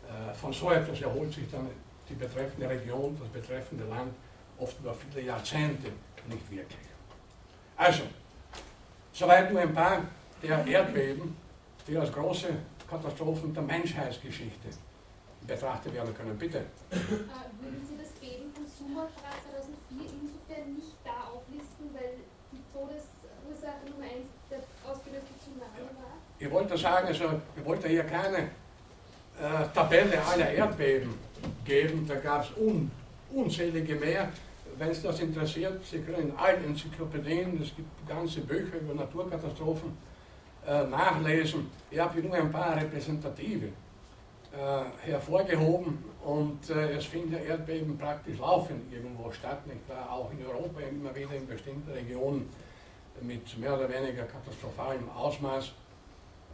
Speaker 1: Äh, von so etwas erholt sich dann die betreffende Region, das betreffende Land oft über viele Jahrzehnte nicht wirklich. Also, soweit nur ein paar der Erdbeben, die als große Katastrophen der Menschheitsgeschichte betrachtet werden können. Bitte.
Speaker 2: Äh, würden Sie das Beben von Sumatra 2004 insofern nicht da auflisten, weil die Todesursache Nummer 1 der ausgelöste Tsunami war?
Speaker 1: Ich wollte sagen, also, ich wollte hier keine äh, Tabelle aller Erdbeben geben, da gab es un, unzählige mehr. Wenn es das interessiert, Sie können in allen Enzyklopädien, es gibt ganze Bücher über Naturkatastrophen, nachlesen. Ich habe nur ein paar repräsentative äh, hervorgehoben und es finden Erdbeben praktisch laufend irgendwo statt, nicht wahr? auch in Europa immer wieder in bestimmten Regionen mit mehr oder weniger katastrophalem Ausmaß.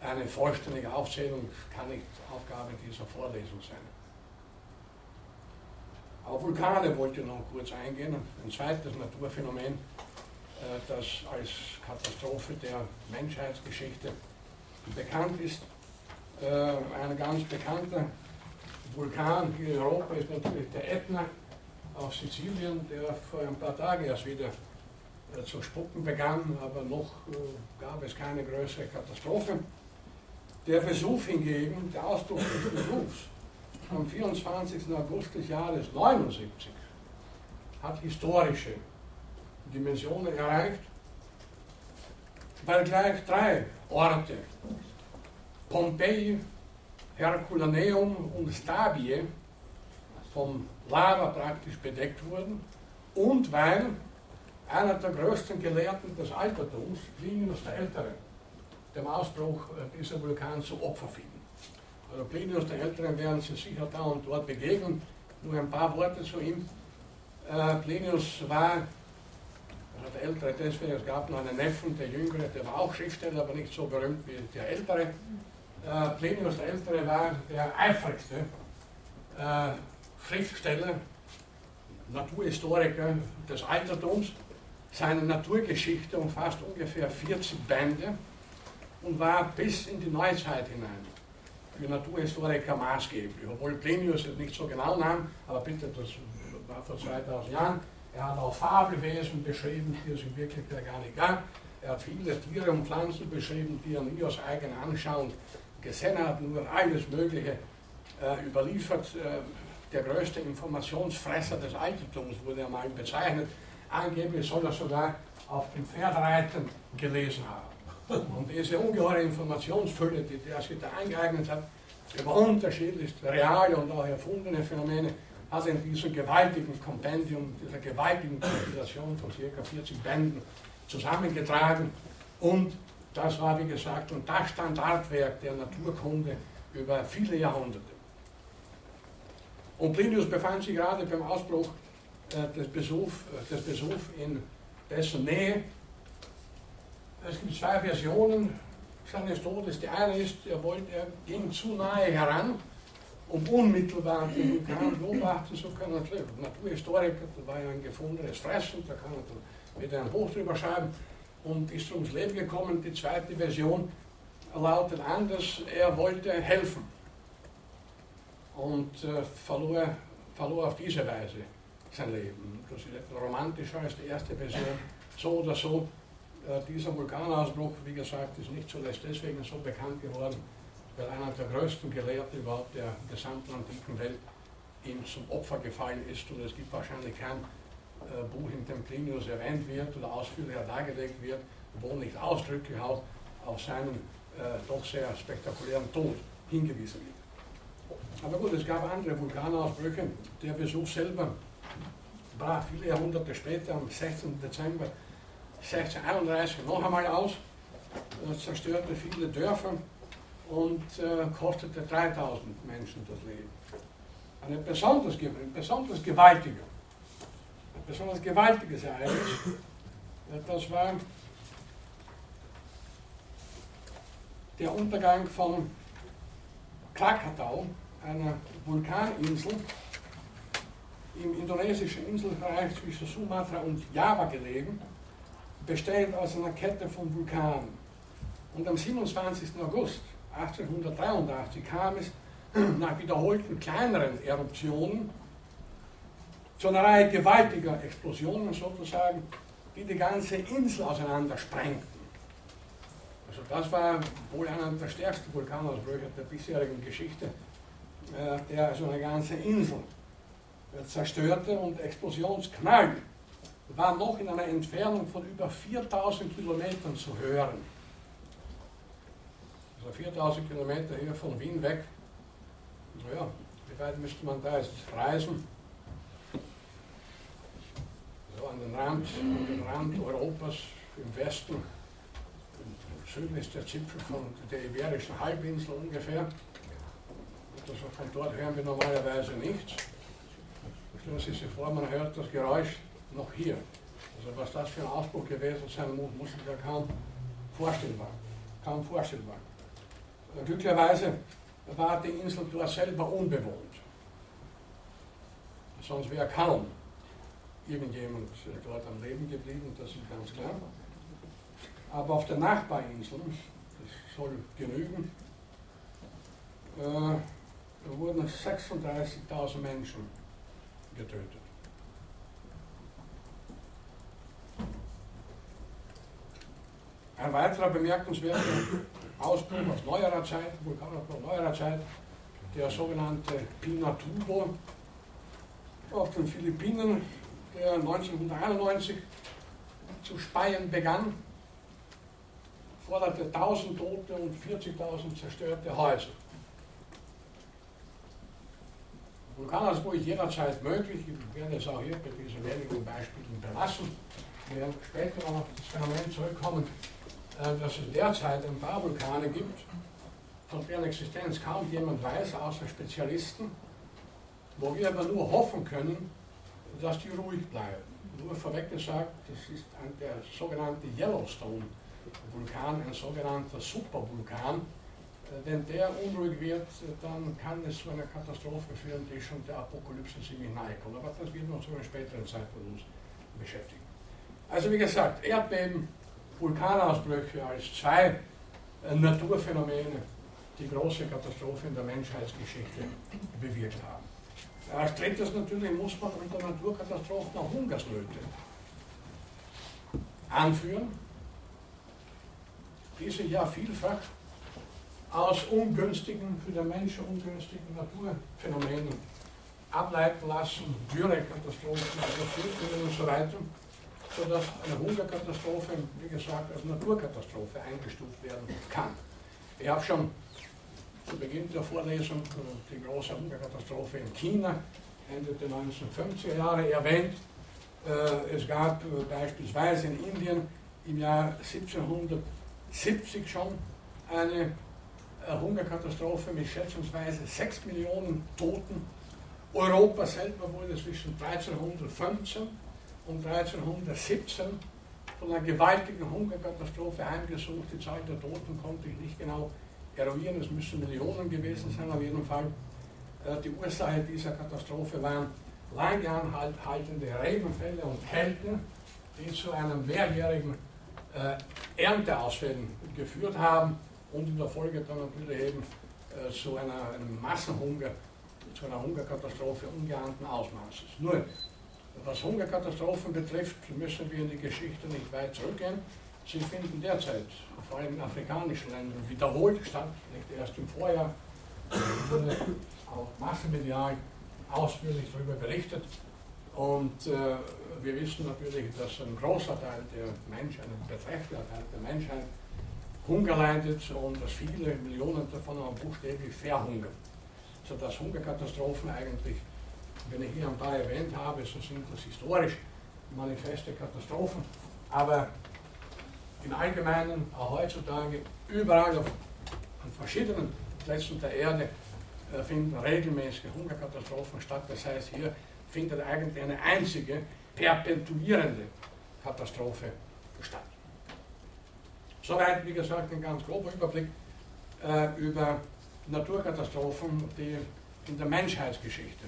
Speaker 1: Eine vollständige Aufzählung kann nicht Aufgabe dieser Vorlesung sein. Auf Vulkane wollte ich noch kurz eingehen, ein zweites Naturphänomen, das als Katastrophe der Menschheitsgeschichte bekannt ist. Äh, ein ganz bekannter Vulkan hier in Europa ist natürlich der Ätna auf Sizilien, der vor ein paar Tagen erst wieder äh, zu spucken begann, aber noch gab es keine größere Katastrophe. Der Vesuv hingegen, der Ausdruck des Vesuvs, am 24. August des Jahres 79 hat historische Dimensionen erreicht, weil gleich drei Orte Pompeji, Herculaneum und Stabie vom Lava praktisch bedeckt wurden und weil einer der größten Gelehrten des Altertums, Plinius der Ältere, dem Ausbruch dieser Vulkan zu Opfer fiel. Also Plinius der Ältere werden Sie sicher da und dort begegnen. Nur ein paar Worte zu ihm. Äh, Plinius war, der Ältere deswegen, es gab noch einen Neffen, der Jüngere, der war auch Schriftsteller, aber nicht so berühmt wie der Ältere. Äh, Plinius der Ältere war der eifrigste äh, Schriftsteller, Naturhistoriker des Altertums. Seine Naturgeschichte umfasst ungefähr 40 Bände und war bis in die Neuzeit hinein für Naturhistoriker maßgeblich. Obwohl Plinius es nicht so genau nahm, aber bitte, das war vor 2000 Jahren. Er hat auch Fabelwesen beschrieben, die es in Wirklichkeit gar nicht gab. Er hat viele Tiere und Pflanzen beschrieben, die er nie aus eigener Anschauung gesehen hat, nur alles Mögliche äh, überliefert. Äh, der größte Informationsfresser des Altertums wurde er mal bezeichnet. Angeblich soll er sogar auf dem Pferdreiten gelesen haben. Und diese ungeheure Informationsfülle, die er sich da eingeeignet hat, über unterschiedlichste reale und auch erfundene Phänomene, er in diesem gewaltigen Kompendium, dieser gewaltigen Kompilation von ca. 40 Bänden zusammengetragen und das war, wie gesagt, und das Standardwerk der Naturkunde über viele Jahrhunderte. Und Plinius befand sich gerade beim Ausbruch äh, des, Besuch, äh, des Besuch in dessen Nähe. Es gibt zwei Versionen seines Todes. Die eine ist, er, wollte, er ging zu nahe heran, um unmittelbar den Vulkan beobachten zu können. Naturhistoriker, das war ja ein gefundenes Fressen, da kann man wieder ein Buch drüber schreiben und ist ums Leben gekommen. Die zweite Version lautet anders, er wollte helfen und äh, verlor, verlor auf diese Weise sein Leben. Das ist romantischer als die erste Version. So oder so, äh, dieser Vulkanausbruch, wie gesagt, ist nicht zuletzt deswegen so bekannt geworden, weil einer der größten Gelehrten überhaupt der gesamten antiken Welt ihm zum Opfer gefallen ist. Und es gibt wahrscheinlich kein äh, Buch, in dem Plinius erwähnt wird oder ausführlicher dargelegt wird, wo nicht ausdrücklich auch auf seinen äh, doch sehr spektakulären Tod hingewiesen wird. Aber gut, es gab andere Vulkanausbrüche. Der Besuch selber brach viele Jahrhunderte später, am 16. Dezember 1631, noch einmal aus, äh, zerstörte viele Dörfer und äh, kostete 3000 Menschen das Leben. Eine besonders, ein besonders gewaltiger besonders gewaltiges Ereignis. Das war der Untergang von Krakatau, einer Vulkaninsel im indonesischen Inselbereich zwischen Sumatra und Java gelegen, bestehend aus einer Kette von Vulkanen. Und am 27. August 1883 kam es nach wiederholten kleineren Eruptionen zu einer Reihe gewaltiger Explosionen sozusagen, die die ganze Insel auseinander sprengten. Also das war wohl einer der stärksten Vulkanausbrüche der bisherigen Geschichte, äh, der also eine ganze Insel äh, zerstörte und Explosionsknall war noch in einer Entfernung von über 4000 Kilometern zu hören. Also 4000 Kilometer hier von Wien weg. Naja, wie weit müsste man da jetzt reisen? So an den Rand, an den Rand Europas im Westen. Im Süden ist der Zipfel von der Iberischen Halbinsel ungefähr. Also von dort hören wir normalerweise nichts. Stellen Sie sich vor, man hört das Geräusch noch hier. Also was das für ein Ausbruch gewesen sein muss, muss ich ja kaum vorstellbar. Kaum vorstellbar. Glücklicherweise war die Insel dort selber unbewohnt. Sonst wäre kaum irgendjemand dort am Leben geblieben, das ist ganz klar. Aber auf der Nachbarinsel, das soll genügen, äh, wurden 36.000 Menschen getötet. Ein weiterer bemerkenswerter Ausbruch aus neuerer Zeit, Vulkanausbruch neuerer Zeit, der sogenannte Pinatubo auf den Philippinen, der 1991 zu speien begann, forderte 1000 Tote und 40.000 zerstörte Häuser. Vulkanausbruch jederzeit möglich, ich werde es auch hier bei diesen wenigen Beispielen belassen. Wir werden später noch auf das Phänomen zurückkommen, dass es derzeit ein paar Vulkane gibt, von deren Existenz kaum jemand weiß, außer Spezialisten, wo wir aber nur hoffen können, dass die ruhig bleiben. Nur vorweg gesagt, das ist der sogenannte Yellowstone-Vulkan, ein sogenannter Supervulkan. Äh, wenn der unruhig wird, dann kann es zu einer Katastrophe führen, die schon der Apokalypse ziemlich nahe kommt. Aber das wird uns zu einem späteren Zeitpunkt beschäftigen. Also wie gesagt, Erdbeben, Vulkanausbrüche als zwei Naturphänomene die große Katastrophe in der Menschheitsgeschichte bewirkt haben. Als drittes natürlich muss man unter Naturkatastrophen auch Hungersnöte anführen. Diese ja vielfach aus ungünstigen, für den Menschen ungünstigen Naturphänomenen ableiten lassen, Dürrekatastrophen, Überflutungen und so weiter sodass eine Hungerkatastrophe, wie gesagt, als Naturkatastrophe eingestuft werden kann. Ich habe schon zu Beginn der Vorlesung die große Hungerkatastrophe in China Ende der 1950er Jahre erwähnt. Äh, es gab äh, beispielsweise in Indien im Jahr 1770 schon eine äh, Hungerkatastrophe mit schätzungsweise 6 Millionen Toten. Europa selber wurde zwischen 1315 und 1317 von einer gewaltigen Hungerkatastrophe heimgesucht. Die Zahl der Toten konnte ich nicht genau eruieren, es müssen Millionen gewesen sein auf jeden Fall. Äh, die Ursache dieser Katastrophe waren lange anhaltende Regenfälle und Kälte, die zu einem mehrjährigen äh, Ernteausfällen geführt haben und in der Folge dann natürlich eben äh, zu einer, einem Massenhunger, zu einer Hungerkatastrophe ungeahnten Ausmaßes. Nur, was Hungerkatastrophen betrifft, müssen wir in die Geschichte nicht weit zurückgehen. Sie finden derzeit, vor allem in afrikanischen Ländern, wiederholt statt, nicht erst im Vorjahr, auch massenmedial ausführlich darüber berichtet. Und äh, wir wissen natürlich, dass ein großer Teil der Menschheit, ein beträchtlicher Teil der Menschheit Hunger leidet und dass viele Millionen davon auch buchstäblich verhungern. Sodass Hungerkatastrophen eigentlich wenn ich hier ein paar erwähnt habe, so sind das historisch manifeste Katastrophen. Aber im Allgemeinen, auch heutzutage, überall auf, an verschiedenen Plätzen der Erde äh, finden regelmäßige Hungerkatastrophen statt. Das heißt, hier findet eigentlich eine einzige perpetuierende Katastrophe statt. Soweit, wie gesagt, ein ganz grober Überblick äh, über Naturkatastrophen, die in der Menschheitsgeschichte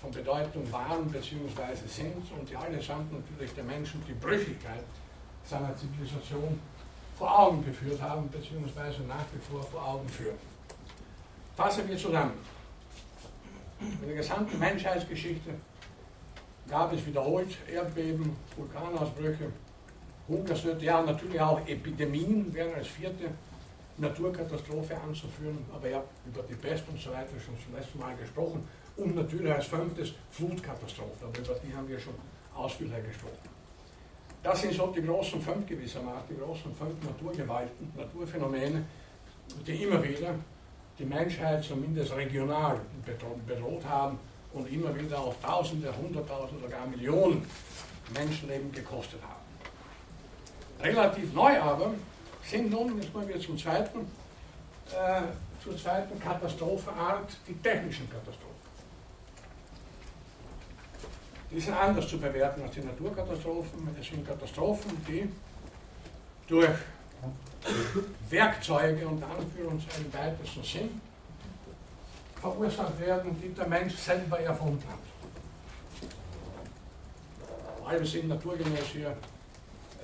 Speaker 1: von Bedeutung waren bzw. sind und die allesamt natürlich der Menschen die Brüchigkeit seiner Zivilisation vor Augen geführt haben bzw. nach wie vor vor Augen führen. Fassen wir zusammen. In der gesamten Menschheitsgeschichte gab es wiederholt Erdbeben, Vulkanausbrüche, Hungersnöte, ja natürlich auch Epidemien wären als vierte Naturkatastrophe anzuführen, aber ja, über die Pest und so weiter schon zum letzten Mal gesprochen. Und natürlich als fünftes Flutkatastrophe, aber über die haben wir schon ausführlich gesprochen. Das sind so die großen fünf gewissermaßen, die großen fünf Naturgewalten, Naturphänomene, die immer wieder die Menschheit zumindest regional bedroht haben und immer wieder auch Tausende, Hunderttausende, sogar Millionen Menschenleben gekostet haben. Relativ neu aber sind nun, jetzt kommen wir zum zweiten, äh, zur zweiten Katastrophenart, die technischen Katastrophen. Die sind anders zu bewerten als die Naturkatastrophen. Es sind Katastrophen, die durch Werkzeuge und Anführungszeichen im weitesten Sinn verursacht werden, die der Mensch selber erfunden hat. Alle sind naturgemäß hier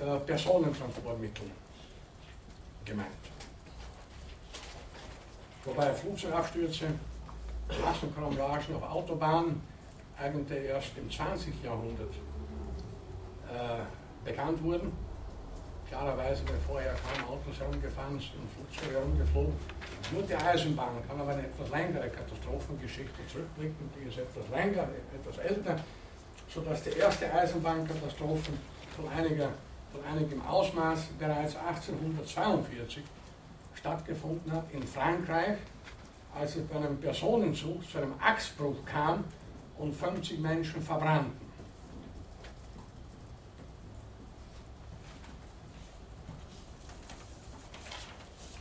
Speaker 1: äh, Personentransportmittel gemeint. Wobei Flugzeugabstürze, Massenkramgagen auf Autobahnen eigentlich erst im 20. Jahrhundert äh, bekannt wurden. Klarerweise, weil vorher kaum Autos herumgefahren sind und Flugzeuge herumgeflogen. Nur die Eisenbahn kann aber eine etwas längere Katastrophengeschichte zurückblicken, die ist etwas länger, etwas älter, sodass die erste Eisenbahnkatastrophe von, einiger, von einigem Ausmaß bereits 1842 stattgefunden hat in Frankreich, als es bei einem Personenzug zu einem Achsbruch kam und 50 Menschen verbrannten.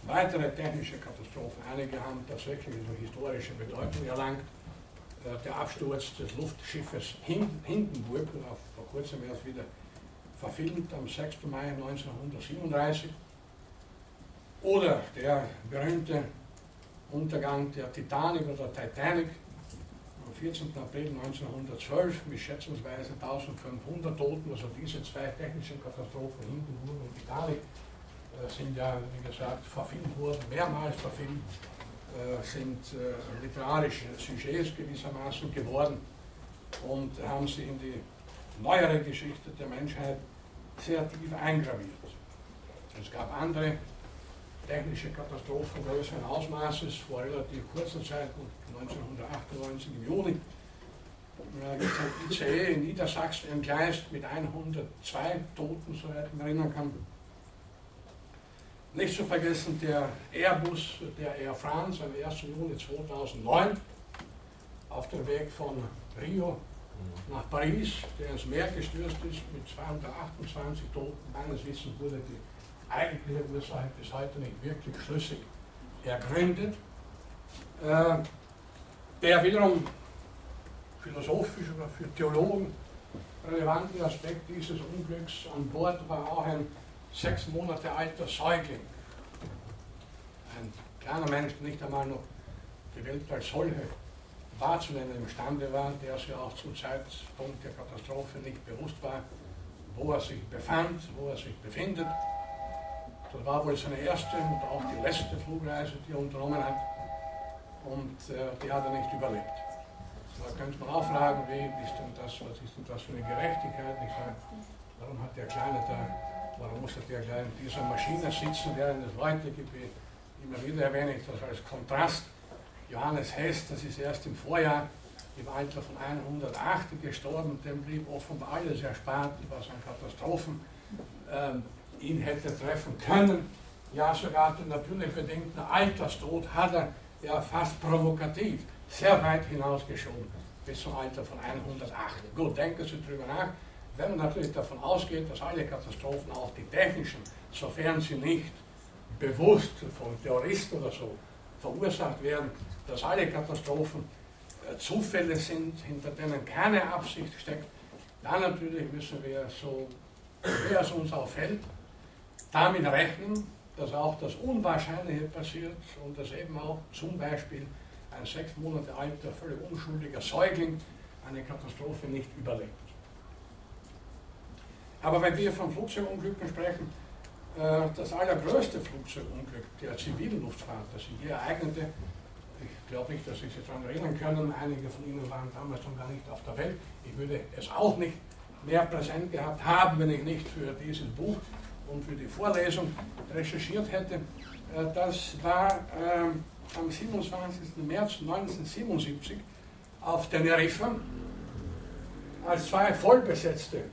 Speaker 1: Weitere technische Katastrophen, einige haben tatsächlich eine historische Bedeutung erlangt. Äh, der Absturz des Luftschiffes Hindenburg, vor kurzem erst wieder verfilmt, am 6. Mai 1937. Oder der berühmte Untergang der Titanic oder Titanic 14. April 1912 mit schätzungsweise 1500 Toten, also diese zwei technischen Katastrophen, Hindenburg und Titanic, äh, sind ja, wie gesagt, verfilmt worden, mehrmals verfilmt, äh, sind äh, literarische Sujets gewissermaßen geworden und haben sie in die neuere Geschichte der Menschheit sehr tief eingraviert. Es gab andere technische Katastrophen größeren Ausmaßes vor relativ kurzer Zeit, 1998 im Juni. Da gibt es ein ICE in Niedersachsen entgleist mit 102 Toten, soweit ich mich erinnern kann. Nicht zu vergessen der Airbus der Air France am 1. Juni 2009 auf dem Weg von Rio nach Paris, der ins Meer gestürzt ist mit 228 Toten. Meines Wissens wurde die eigentliche Ursache bis heute nicht wirklich schlüssig ergründet. Äh, der wiederum philosophisch oder für Theologen relevante Aspekt dieses Unglücks an Bord war auch ein sechs Monate alter Säugling. Ein kleiner Mensch, der nicht einmal noch die Welt als solche wahrzunehmen imstande war, der sich auch zum Zeitpunkt der Katastrophe nicht bewusst war, wo er sich befand, wo er sich befindet. Das war wohl seine erste und auch die letzte Flugreise, die er unternommen hat. Und äh, die hat er nicht überlebt. Da könnte man auch fragen, wie ist denn das, was ist denn das für eine Gerechtigkeit? Nicht wahr? Warum hat der Kleine da, warum musste der Kleine in dieser Maschine sitzen, während es Leute gibt, immer wieder erwähne ich das als Kontrast. Johannes Hess, das ist erst im Vorjahr im Alter von 108 gestorben, dem blieb offenbar alles erspart, was an Katastrophen ähm, ihn hätte treffen können. Ja, sogar den natürlich bedingten Alterstod hat er ja fast provokativ sehr weit hinausgeschoben, bis zum Alter von 108. Gut, denken Sie darüber nach. Wenn man natürlich davon ausgeht, dass alle Katastrophen, auch die technischen, sofern sie nicht bewusst von Terroristen oder so verursacht werden, dass alle Katastrophen äh, Zufälle sind, hinter denen keine Absicht steckt, dann natürlich müssen wir, so wie es uns auffällt, damit rechnen, dass auch das Unwahrscheinliche passiert und dass eben auch zum Beispiel ein sechs Monate alter, völlig unschuldiger Säugling eine Katastrophe nicht überlebt. Aber wenn wir von Flugzeugunglücken sprechen, äh, das allergrößte Flugzeugunglück der zivilen Luftfahrt, das sich hier ereignete, Ich glaube nicht, dass Sie sich daran erinnern können. Einige von Ihnen waren damals noch gar nicht auf der Welt. Ich würde es auch nicht mehr präsent gehabt haben, wenn ich nicht für dieses Buch und für die Vorlesung recherchiert hätte. Äh, das war ähm, am 27. März 1977 auf Teneriffa, als zwei vollbesetzte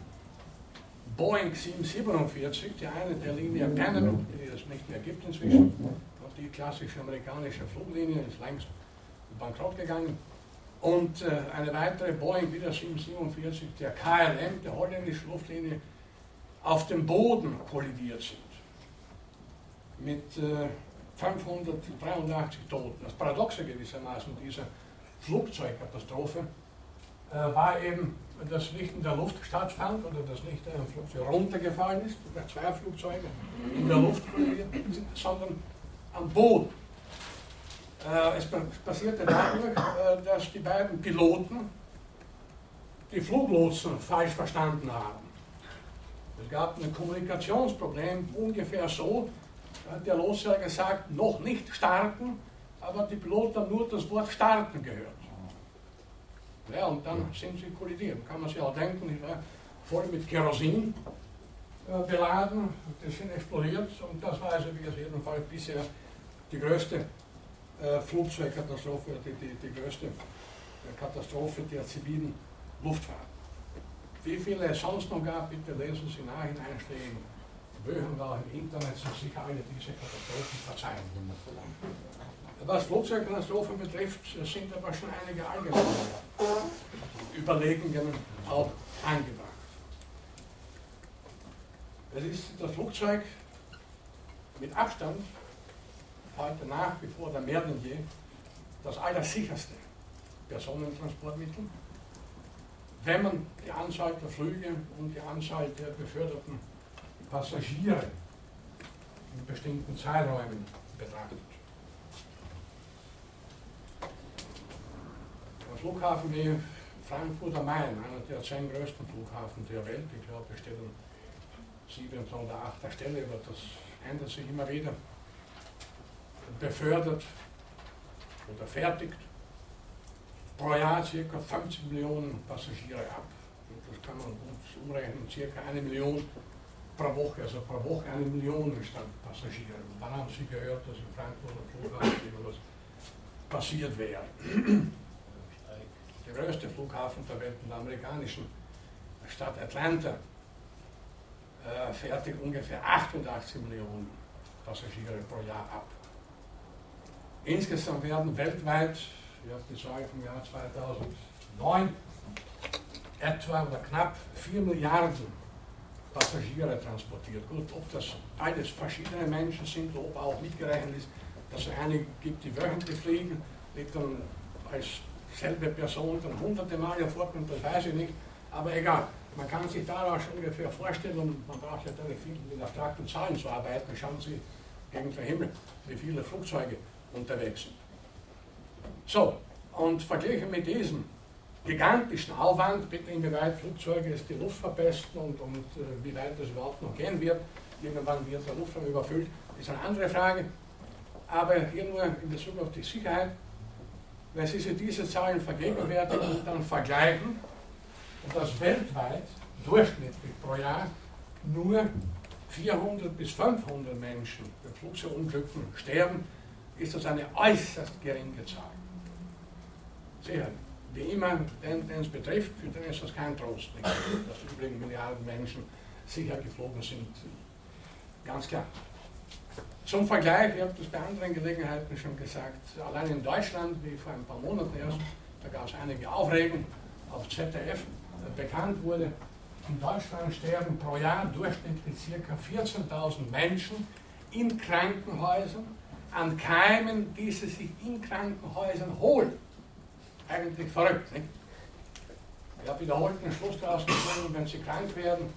Speaker 1: Boeing 747, die eine der Linie Panama, die es nicht mehr gibt inzwischen, die klassische amerikanische Fluglinie ist längst bankrott gegangen, und äh, eine weitere Boeing wieder 747, der KLM, der holländischen Luftlinie, auf dem Boden kollidiert sind. Mit äh, 583 Toten. Das Paradoxe gewissermaßen dieser Flugzeugkatastrophe äh, war eben, dass nicht in der Luft stattfand oder dass nicht ein Flugzeug runtergefallen ist, oder zwei Flugzeuge in der Luft kollidiert sind, sondern am Boden. Äh, es passierte dadurch, äh, dass die beiden Piloten die Fluglotsen falsch verstanden haben. Es gab ein Kommunikationsproblem, ungefähr so, hat der Lotse gesagt, noch nicht starten, aber die Piloten haben nur das Wort starten gehört. Ja, und dann sind sie kollidiert. Kann man sich auch denken, ich war voll mit Kerosin äh, beladen, die sind explodiert und das war also, wie es jedenfalls bisher die größte äh, Flugzeugkatastrophe, die, die, die größte Katastrophe der zivilen Luftfahrt. Wie viele sonst noch gab, bitte lesen Sie nach in Einschlägen. Böhrenwald im Internet sind sicher alle diese Katastrophen verzeihen. Was Flugzeugkatastrophen betrifft, sind aber schon einige allgemeine Überlegungen auch angebracht. Es ist das Flugzeug mit Abstand heute nach wie vor der mehr denn je das allersicherste Personentransportmittel, wenn man die Anzahl der Flüge und die Anzahl der beförderten Passagiere in bestimmten Zeiträumen betrachtet. Der Flughafen wie Frankfurt am Main, einer der zehn größten Flughafen der Welt, ich glaube, wir stellen siebten oder achter Stelle, aber das ändert sich immer wieder befördert oder fertigt pro Jahr ca. 50 Millionen Passagiere ab. Und das kann man uns umrechnen, ca. eine Million pro Woche, also pro Woche eine Million Stand Passagiere. Und wann haben Sie gehört, dass in Frankfurt am Flughafen irgendwas passiert wäre? Der größte Flughafen der Welt, in der amerikanischen Stadt Atlanta, äh, ungefähr 88 Millionen Passagiere pro Jahr ab. Insgesamt werden weltweit, die Zahl vom Jahr 2009, etwa oder knapp 4 Milliarden Passagiere transportiert. Gut, ob das alles verschiedene Menschen sind, ob auch mitgerechnet ist, dass es einige gibt, die wöchentlich fliegen, liegt dann als selbe Person dann hunderte Male vorkommt, das weiß ich nicht, aber egal. Man kann sich daraus ungefähr vorstellen, und man braucht ja nicht viel mit abstrakten Zahlen zu arbeiten, schauen Sie gegen den Himmel, wie viele Flugzeuge unterwegs sind. So, und verglichen mit diesem gigantischen Aufwand, bitte inwieweit Flugzeuge es die Luft verpesten und, und äh, wie weit das überhaupt noch gehen wird, irgendwann wird der Luftraum überfüllt, ist eine andere Frage. Aber hier nur in Bezug auf die Sicherheit, wenn Sie sich diese Zahlen vergegenwärtigen und dann vergleichen, und das weltweit durchschnittlich pro Jahr nur 400 bis 500 Menschen bei Flugzeugunglücken sterben, ist das eine äußerst geringe Zahl. Sehr, wie immer, den, es betrifft, für den ist das kein Trost, nicht, dass übrigens Milliarden Menschen sicher geflogen sind. Ganz klar. Zum Vergleich, ich habe das bei anderen Gelegenheiten schon gesagt, allein in Deutschland, wie vor ein paar Monaten erst, da gab es einige Aufregung auf ZDF, bekannt wurde, in Deutschland sterben pro Jahr durchschnittlich ca. 14.000 Menschen in Krankenhäusern an Keimen, die sie sich in Krankenhäusern holen. Eigentlich verrückt, nicht? Ich habe wiederholt den Schluss daraus gezogen, wenn Sie krank werden,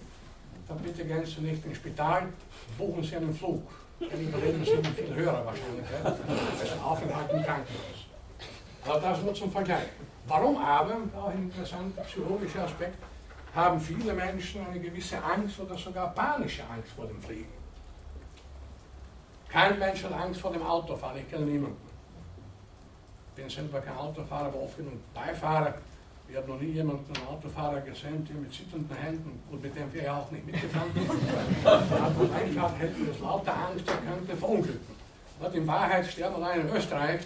Speaker 1: dann bitte gehen Sie nicht ins Spital, buchen Sie einen Flug. Dann überleben mit viel höherer Wahrscheinlichkeit als ein Aufenthalt im Krankenhaus. Aber das nur zum Vergleich. Warum aber, auch ein interessanter psychologischer Aspekt, haben viele Menschen eine gewisse Angst oder sogar panische Angst vor dem Fliegen. Kein Mensch hat Angst vor dem Autofahren, ich kenne niemanden. Bin selber kein Autofahrer, aber oft genug Beifahrer. Ich habe noch nie jemanden, einen Autofahrer gesehen, der mit zitternden Händen, und mit dem wäre er auch nicht mitgefahren, aber eigentlich hätte das lauter Angst, er könnte verunglücken. Und in Wahrheit sterben allein in Österreich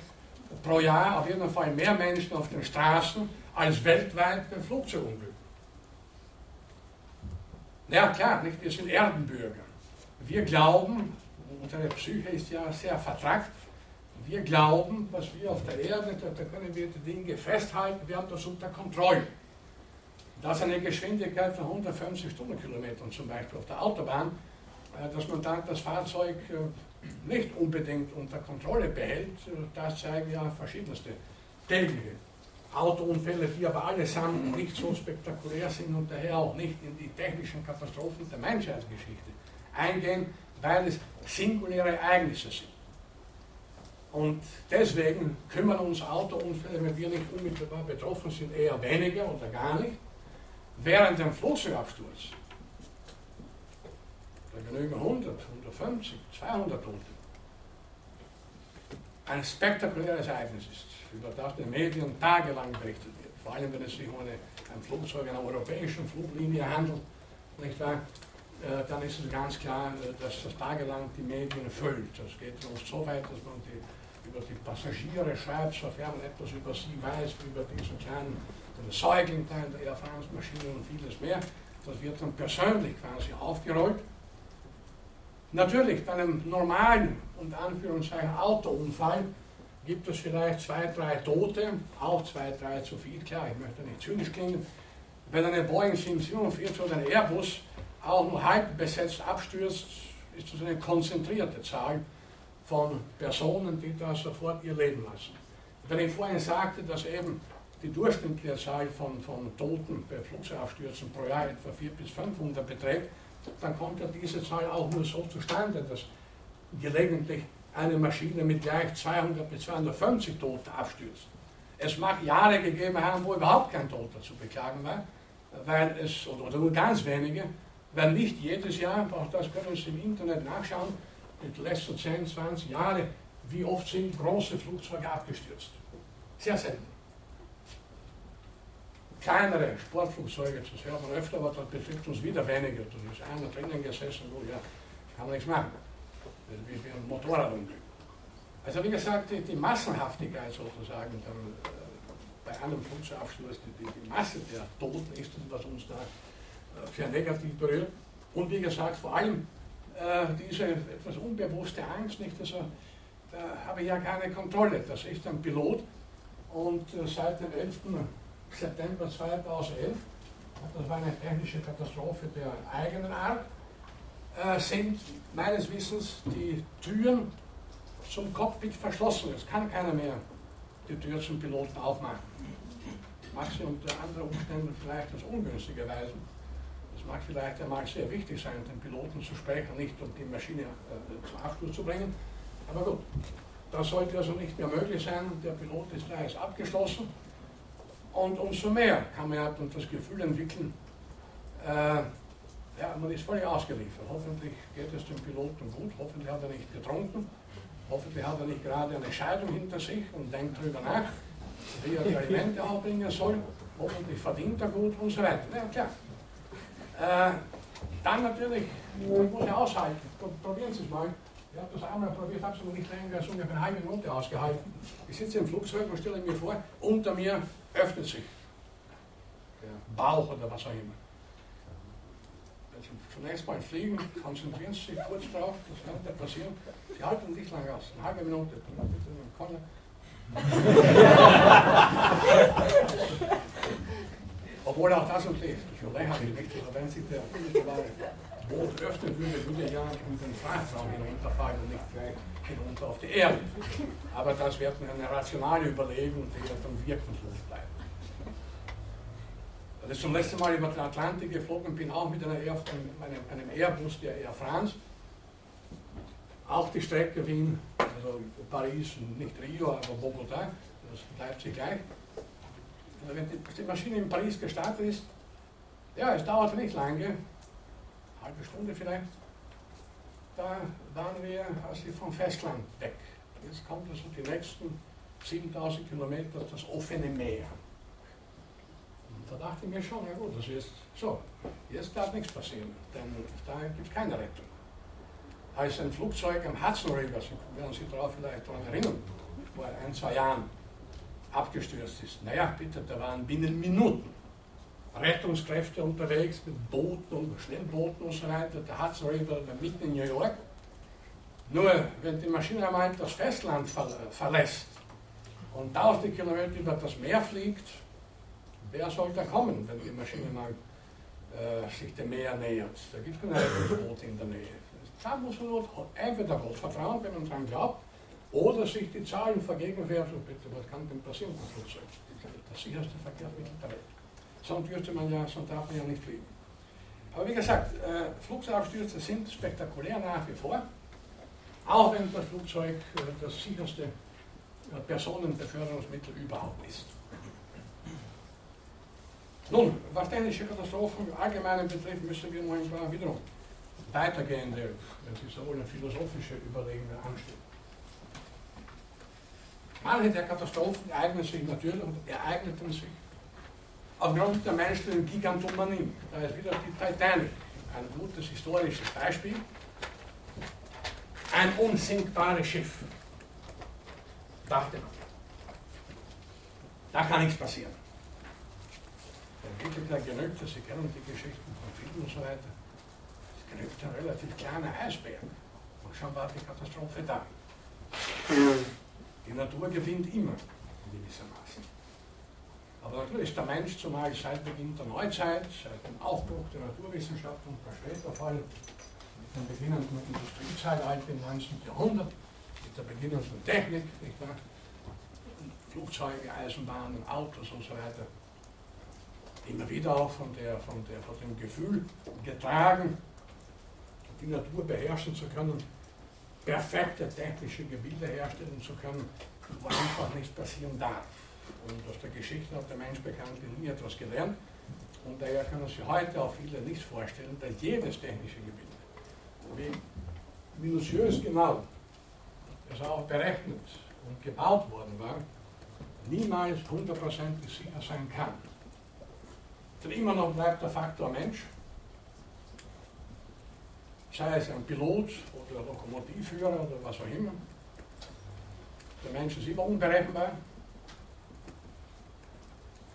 Speaker 1: pro Jahr auf jeden Fall mehr Menschen auf den Straßen als weltweit bei Flugzeugunglücken. Ja klar, nicht? wir sind Erdenbürger. Wir glauben, unsere Psyche ist ja sehr vertrackt, wir glauben, was wir auf der Erde, da, können wir die Dinge festhalten, wir haben das unter Kontrolle. Das ist eine Geschwindigkeit von 150 Stundenkilometern zum Beispiel auf der Autobahn, äh, dass man dann das Fahrzeug äh, nicht unbedingt unter Kontrolle behält, äh, das zeigen ja verschiedenste tägliche Autounfälle, die aber allesamt nicht so spektakulär sind und daher auch nicht in die technischen Katastrophen der Menschheitsgeschichte eingehen, weil es singuläre Ereignisse sind. Und deswegen kümmern uns Autounfälle, wenn wir nicht unmittelbar betroffen sind, eher weniger oder gar nicht. Während dem Flugzeugabsturz, da genügen 100, 150, 200 Tote, ein spektakuläres Ereignis ist über das den Medien tagelang berichtet wird. Vor allem, wenn es sich um ein Flugzeug einer europäischen Fluglinie handelt, nicht wahr? Äh, dann ist es ganz klar, äh, dass das tagelang die Medien füllt. Das geht uns so weit, dass man die, über die Passagiere schreibt, sofern man etwas über sie weiß, über diesen kleinen Säuglingteil der Air France-Maschine und vieles mehr. Das wird dann persönlich quasi aufgerollt. Natürlich, bei einem normalen und Anführungszeichen Autounfall gibt es vielleicht zwei, drei Tote, auch zwei, drei zu viel, klar, ich möchte nicht zynisch klingen. Wenn eine Boeing 747 oder ein Airbus auch nur halb besetzt abstürzt, ist das eine konzentrierte Zahl von Personen, die da sofort ihr Leben lassen. Wenn ich vorhin sagte, dass eben die durchschnittliche Zahl von, von Toten bei Flugzeugabstürzen pro Jahr etwa 400 bis 500 beträgt, dann kommt ja diese Zahl auch nur so zustande, dass gelegentlich eine Maschine mit gleich 200 bis 250 Toten abstürzt. Es mag Jahre gegeben haben, wo überhaupt kein Toter zu beklagen war, weil es, oder nur ganz wenige, weil nicht jedes Jahr, auch das können Sie im Internet nachschauen, in den letzten 10, 20 Jahren, wie oft sind große Flugzeuge abgestürzt. Sehr selten. Kleinere Sportflugzeuge, das hört man öfter, aber das betrifft uns wieder weniger. Da ist einer drinnen gesessen, wo ja, kann man nichts machen wie für ein Motorradunglück. Also wie gesagt, die, die Massenhaftigkeit sozusagen dann, äh, bei einem Flugzeugabsturz, die, die, Masse der Toten ist das, was uns da äh, sehr negativ berührt. Und wie gesagt, vor allem diese etwas unbewusste Angst, nicht? Also, da habe ich ja keine Kontrolle. Das ist ein Pilot und äh, seit dem 11. September 2011, das war eine technische Katastrophe der eigenen Art, äh, sind meines Wissens die Türen zum Cockpit verschlossen. Es kann keiner mehr die Tür zum Piloten aufmachen. Mag sie unter anderen Umständen vielleicht als ungünstigerweise. Es mag vielleicht einmal sehr wichtig sein, den Piloten zu sprechen, nicht um die Maschine äh, zum Absturz zu bringen. Aber gut, das sollte also nicht mehr möglich sein. Der Pilot ist gleich abgeschlossen. Und umso mehr kann man ja das Gefühl entwickeln, äh, ja, man ist völlig ausgeliefert. Hoffentlich geht es dem Piloten gut, hoffentlich hat er nicht getrunken, hoffentlich hat er nicht gerade eine Scheidung hinter sich und denkt darüber nach, wie er die Alimente aufbringen soll, hoffentlich verdient er gut und so weiter. Ja, klar. Äh, dann natürlich, man muss ja aushalten. Probieren Sie es mal. Ich habe das einmal probiert, habe es aber nicht länger als ungefähr eine halbe Minute ausgehalten. Ich sitze im Flugzeug und stelle mir vor, unter mir öffnet sich der Bauch oder was auch immer. Zunächst mal fliegen, konzentrieren Sie sich kurz drauf, das könnte passieren. Sie halten nicht lange aus, eine halbe Minute. Obwohl auch das okay ist, ich lächerlich nicht, aber wenn sich der Boot öffnen würde, würde ja in den Frachtraum hinunterfallen und nicht gleich hinunter auf die Erde. Aber das wäre eine rationale Überlegung, die wird dann wirkungslos bleiben. Als ich zum letzten Mal über den Atlantik geflogen bin, auch mit einer Air, einem, einem Airbus der Air France. Auch die Strecke Wien, also Paris, nicht Rio, aber Bogota, das bleibt sich gleich. Also wenn die Maschine in Paris gestartet ist, ja, es dauerte nicht lange, eine halbe Stunde vielleicht, da waren wir also vom Festland weg. Jetzt kommt also die nächsten 7000 Kilometer das offene Meer. Und da dachte ich mir schon, ja gut, das ist so, jetzt darf nichts passieren, denn da gibt es keine Rettung. Als ein Flugzeug am Hudson River, Sie werden sich darauf vielleicht daran erinnern, vor ein, zwei Jahren abgestürzt ist. Naja, bitte, da waren binnen Minuten Rettungskräfte unterwegs mit Booten und Schnellbooten und so weiter. Der Hudson River mitten in New York. Nur, wenn die Maschine einmal das Festland verlässt und tausende Kilometer über das Meer fliegt, wer soll da kommen, wenn die Maschine mal äh, sich dem Meer nähert? Da gibt es keine Rettungsboote in der Nähe. Da muss man entweder Gott vertrauen, wenn man daran glaubt, oder sich die Zahlen vergegenwärtigen. Bitte, was kann denn passieren mit dem Flugzeug? Das sicherste Verkehrsmittel der Welt. Sonst dürfte man ja, sonst darf man ja nicht fliegen. Aber wie gesagt, äh, Flugzeugabstürze sind spektakulär nach wie vor. Auch wenn das Flugzeug äh, das sicherste äh, Personenbeförderungsmittel überhaupt ist. Nun, was technische Katastrophen im Allgemeinen betrifft, müssen wir paar wiederum weitergehende, wenn Sie so wollen, philosophische Überlegungen anstellen. Manche der Katastrophen ereignen sich natürlich und ereigneten sich aufgrund der menschlichen Gigantomanie. Da ist wieder die Titanic, ein gutes historisches Beispiel. Ein unsinkbares Schiff, dachte man. Da kann nichts passieren. Der Entwickler genügte, Sie kennen die Geschichten von Filmen und so weiter, es genügt ein relativ kleiner Eisberg und schon war die Katastrophe da. Die Natur gewinnt immer, gewissermaßen. Aber natürlich ist der Mensch, zumal seit Beginn der Neuzeit, seit dem Aufbruch der Naturwissenschaften und der später Fall, mit dem beginnenden Industriezeitalter im 19. Jahrhundert, mit der beginnenden Technik, nicht wahr? Flugzeuge, Eisenbahnen, Autos und so weiter, immer wieder auch von, der, von, der, von dem Gefühl getragen, die Natur beherrschen zu können, perfekte technische Gebilde herstellen zu können, wo einfach nichts passieren darf. Und aus der Geschichte hat der Mensch bekanntlich nie etwas gelernt. Und daher können sich heute auch viele nicht vorstellen, dass jedes technische Gebild, wie minutiös genau es auch berechnet und gebaut worden war, niemals hundertprozentig sicher sein kann. Denn immer noch bleibt der Faktor Mensch sei es ein Pilot oder Lokomotivführer oder was auch immer. Der Mensch ist immer unberechenbar.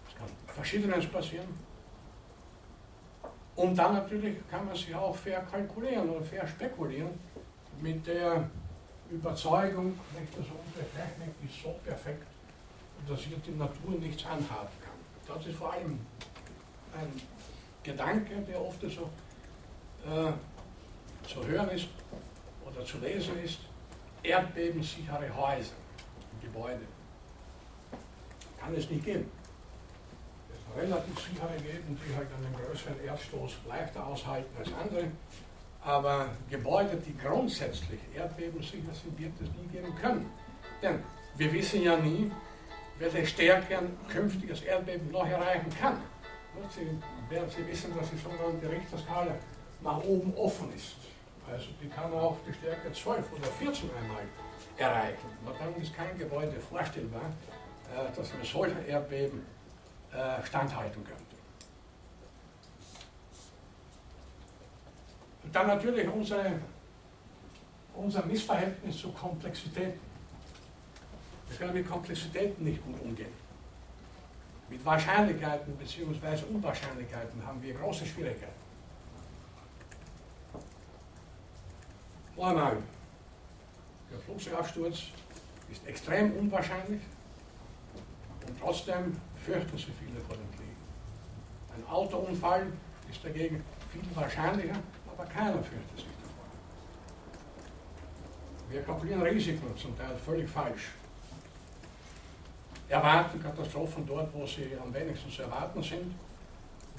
Speaker 1: Es kann Verschiedenes passieren. Und dann natürlich kann man sich auch fair kalkulieren oder spekulieren mit der Überzeugung, unsere Technik ist so perfekt, dass hier die Natur nichts anhaben kann. Das ist vor allem ein Gedanke, der oft so äh, zu hören ist oder zu lesen ist, erdbebensichere Häuser, Gebäude. Kann es nicht geben. Es relativ sichere geben, die halt einen größeren Erdstoß leichter aushalten als andere. Aber Gebäude, die grundsätzlich erdbebensicher sind, wird es nie geben können. Denn wir wissen ja nie, welche Stärke ein künftiges Erdbeben noch erreichen kann. Sie werden Sie wissen, dass die sogenannte Richterskala nach oben offen ist. Also die kann auch die Stärke 12 oder 14 einmal erreichen. Und dann ist kein Gebäude vorstellbar, äh, das einem solchen Erdbeben äh, standhalten könnte. Und dann natürlich unsere, unser Missverhältnis zu Komplexitäten. Wir können mit Komplexitäten nicht gut umgehen. Mit Wahrscheinlichkeiten bzw. Unwahrscheinlichkeiten haben wir große Schwierigkeiten. Einmal, der Flugzeugabsturz ist extrem unwahrscheinlich und trotzdem fürchten sich viele vor dem Krieg. Ein Autounfall ist dagegen viel wahrscheinlicher, aber keiner fürchtet sich davor. Wir kalkulieren Risiken zum Teil völlig falsch. Erwarten Katastrophen dort, wo sie am wenigsten zu erwarten sind,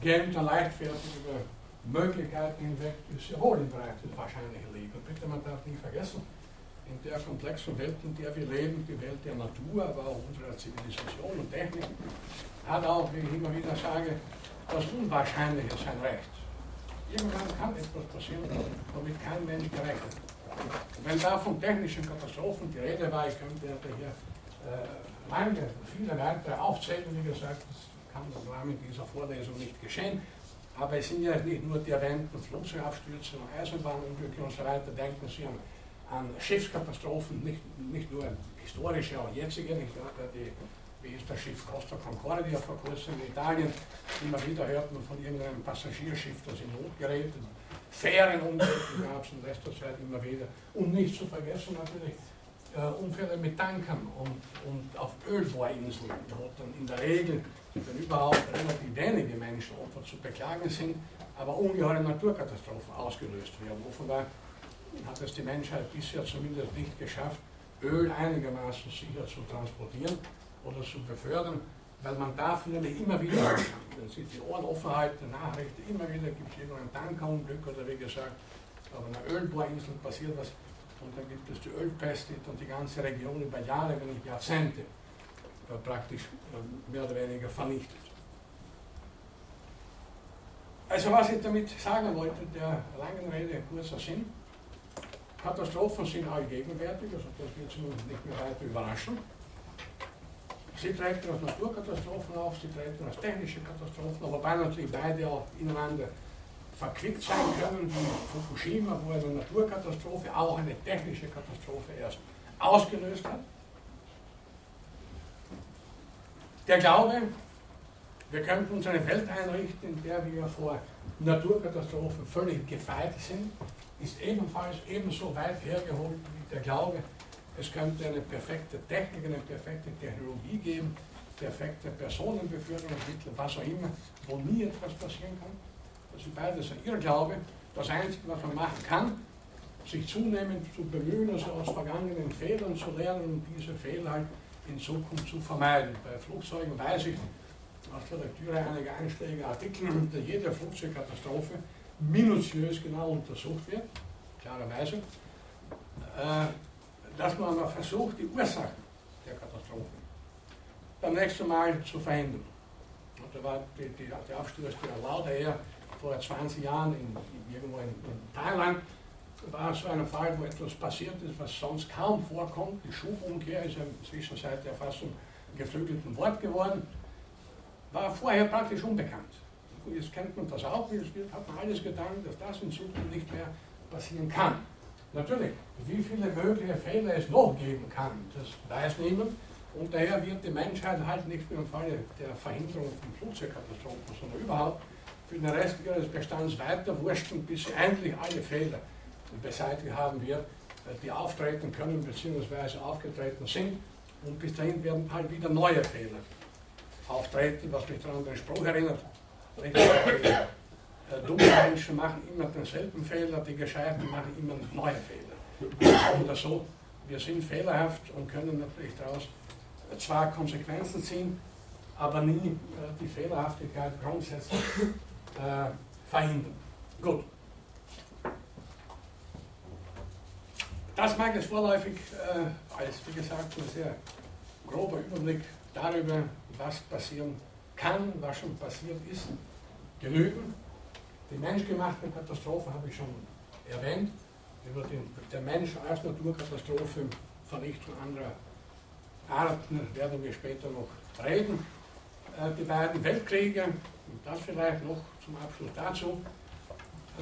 Speaker 1: gehen dann leichtfertig über Möglichkeiten hinweg, die sehr wohl des Wahrscheinlichen liegen. Und bitte, man darf nie vergessen, in der komplexen Welt, in der wir leben, die Welt der Natur, aber auch unserer Zivilisation und Technik, hat auch, wie ich immer wieder sage, das Unwahrscheinliche sein Recht. Irgendwann kann etwas passieren, womit kein Mensch gerechnet hat. Wenn da von technischen Katastrophen die Rede war, ich könnte ja hier äh, lange, viele weitere aufzählen, wie gesagt, das kann im Rahmen dieser Vorlesung nicht geschehen. Aber es sind ja nicht nur die erwähnten Flugzeugabstürze und Eisenbahnunglücke und so weiter. Denken Sie an, an Schiffskatastrophen, nicht, nicht nur historische, auch jetzige, nicht die wie ist das Schiff Costa Concordia vor kurzem in Italien. Immer wieder hört man von irgendeinem Passagierschiff, das in Not gerät. Fährenunglücke gab es in letzter Zeit immer wieder. Und nicht zu vergessen natürlich Unfälle mit Tankern und, und auf Ölbohrinseln, wo dann in der Regel wenn überhaupt relativ wenige Menschenopfer zu beklagen sind, aber ungeheure Naturkatastrophen ausgelöst werden. Offenbar hat es die Menschheit bisher zumindest nicht geschafft, Öl einigermaßen sicher zu transportieren oder zu befördern, weil man dafür nämlich immer wieder, wenn Sie die Ohren offen halten, Nachrichten, immer wieder gibt es irgendein Tankerunglück oder wie gesagt, auf einer Ölbohrinsel passiert was und dann gibt es die Ölpest und die ganze Region über Jahre, wenn nicht Jahrzehnte äh, praktisch äh, mehr oder weniger vernichtet. Also was ich damit sagen wollte, der langen Rede kurzer Sinn, Katastrophen sind allgegenwärtig, also das wird Sie nicht mehr weiter überraschen. Sie treten als Naturkatastrophen auf, sie treten als technische Katastrophen, wobei natürlich beide auch ineinander verquickt sein können, wie Fukushima, wo eine Naturkatastrophe auch eine technische Katastrophe erst ausgelöst hat. Der Glaube, wir könnten uns eine Welt einrichten, in der wir vor Naturkatastrophen völlig gefeit sind, ist ebenfalls ebenso weit hergeholt wie der Glaube, es könnte eine perfekte Technik, eine perfekte Technologie geben, perfekte Personenbeförderungsmittel, was auch immer, wo nie etwas passieren kann. Das sind beides ein Irrglaube. Das Einzige, was man machen kann, sich zunehmend zu bemühen, also aus vergangenen Fehlern zu lernen und diese Fehler halt in Zukunft zu vermeiden. Bei Flugzeugen weiß ich aus der Lektüre einiger einschlägiger Artikel, dass jede Flugzeugkatastrophe minutiös genau untersucht wird, klarerweise. Äh, dass man aber versucht, die Ursachen der Katastrophe beim nächsten Mal zu verhindern. Und da war die, die, der Absturz der Lauda Air vor 20 Jahren in, irgendwo in, in Thailand war so ein Fall, wo etwas passiert ist, was sonst kaum vorkommt. Die Schubumkehr ist inzwischen seit der Fassung geflügelten Wort geworden. War vorher praktisch unbekannt. Und jetzt kennt man das auch, es wird, hat man alles getan, dass das in Zukunft nicht mehr passieren kann. Natürlich, wie viele mögliche Fehler es noch geben kann, das weiß niemand. Und daher wird die Menschheit halt nicht nur im Falle der Verhinderung von Flugzeugkatastrophen, sondern überhaupt für den Rest ihres Bestands weiter wurschteln, bis sie endlich alle Fehler beseitigt haben wird, die auftreten können bzw. aufgetreten sind. Und bis dahin werden halt wieder neue Fehler auftreten, was mich daran an den Spruch erinnert. Äh, dumme Menschen machen immer denselben Fehler, die Gescheiten machen immer neue Fehler. Oder so, wir sind fehlerhaft und können natürlich daraus zwar Konsequenzen ziehen, aber nie äh, die Fehlerhaftigkeit grundsätzlich äh, verhindern. Gut. Das mag es vorläufig äh, als, wie gesagt, ein sehr grober Überblick darüber, was passieren kann, was schon passiert ist, genügen. Die menschgemachten Katastrophen habe ich schon erwähnt. Über den, der Mensch als Naturkatastrophe, Vernichtung anderer Arten werden wir später noch reden. Äh, die beiden Weltkriege, und das vielleicht noch zum Abschluss dazu,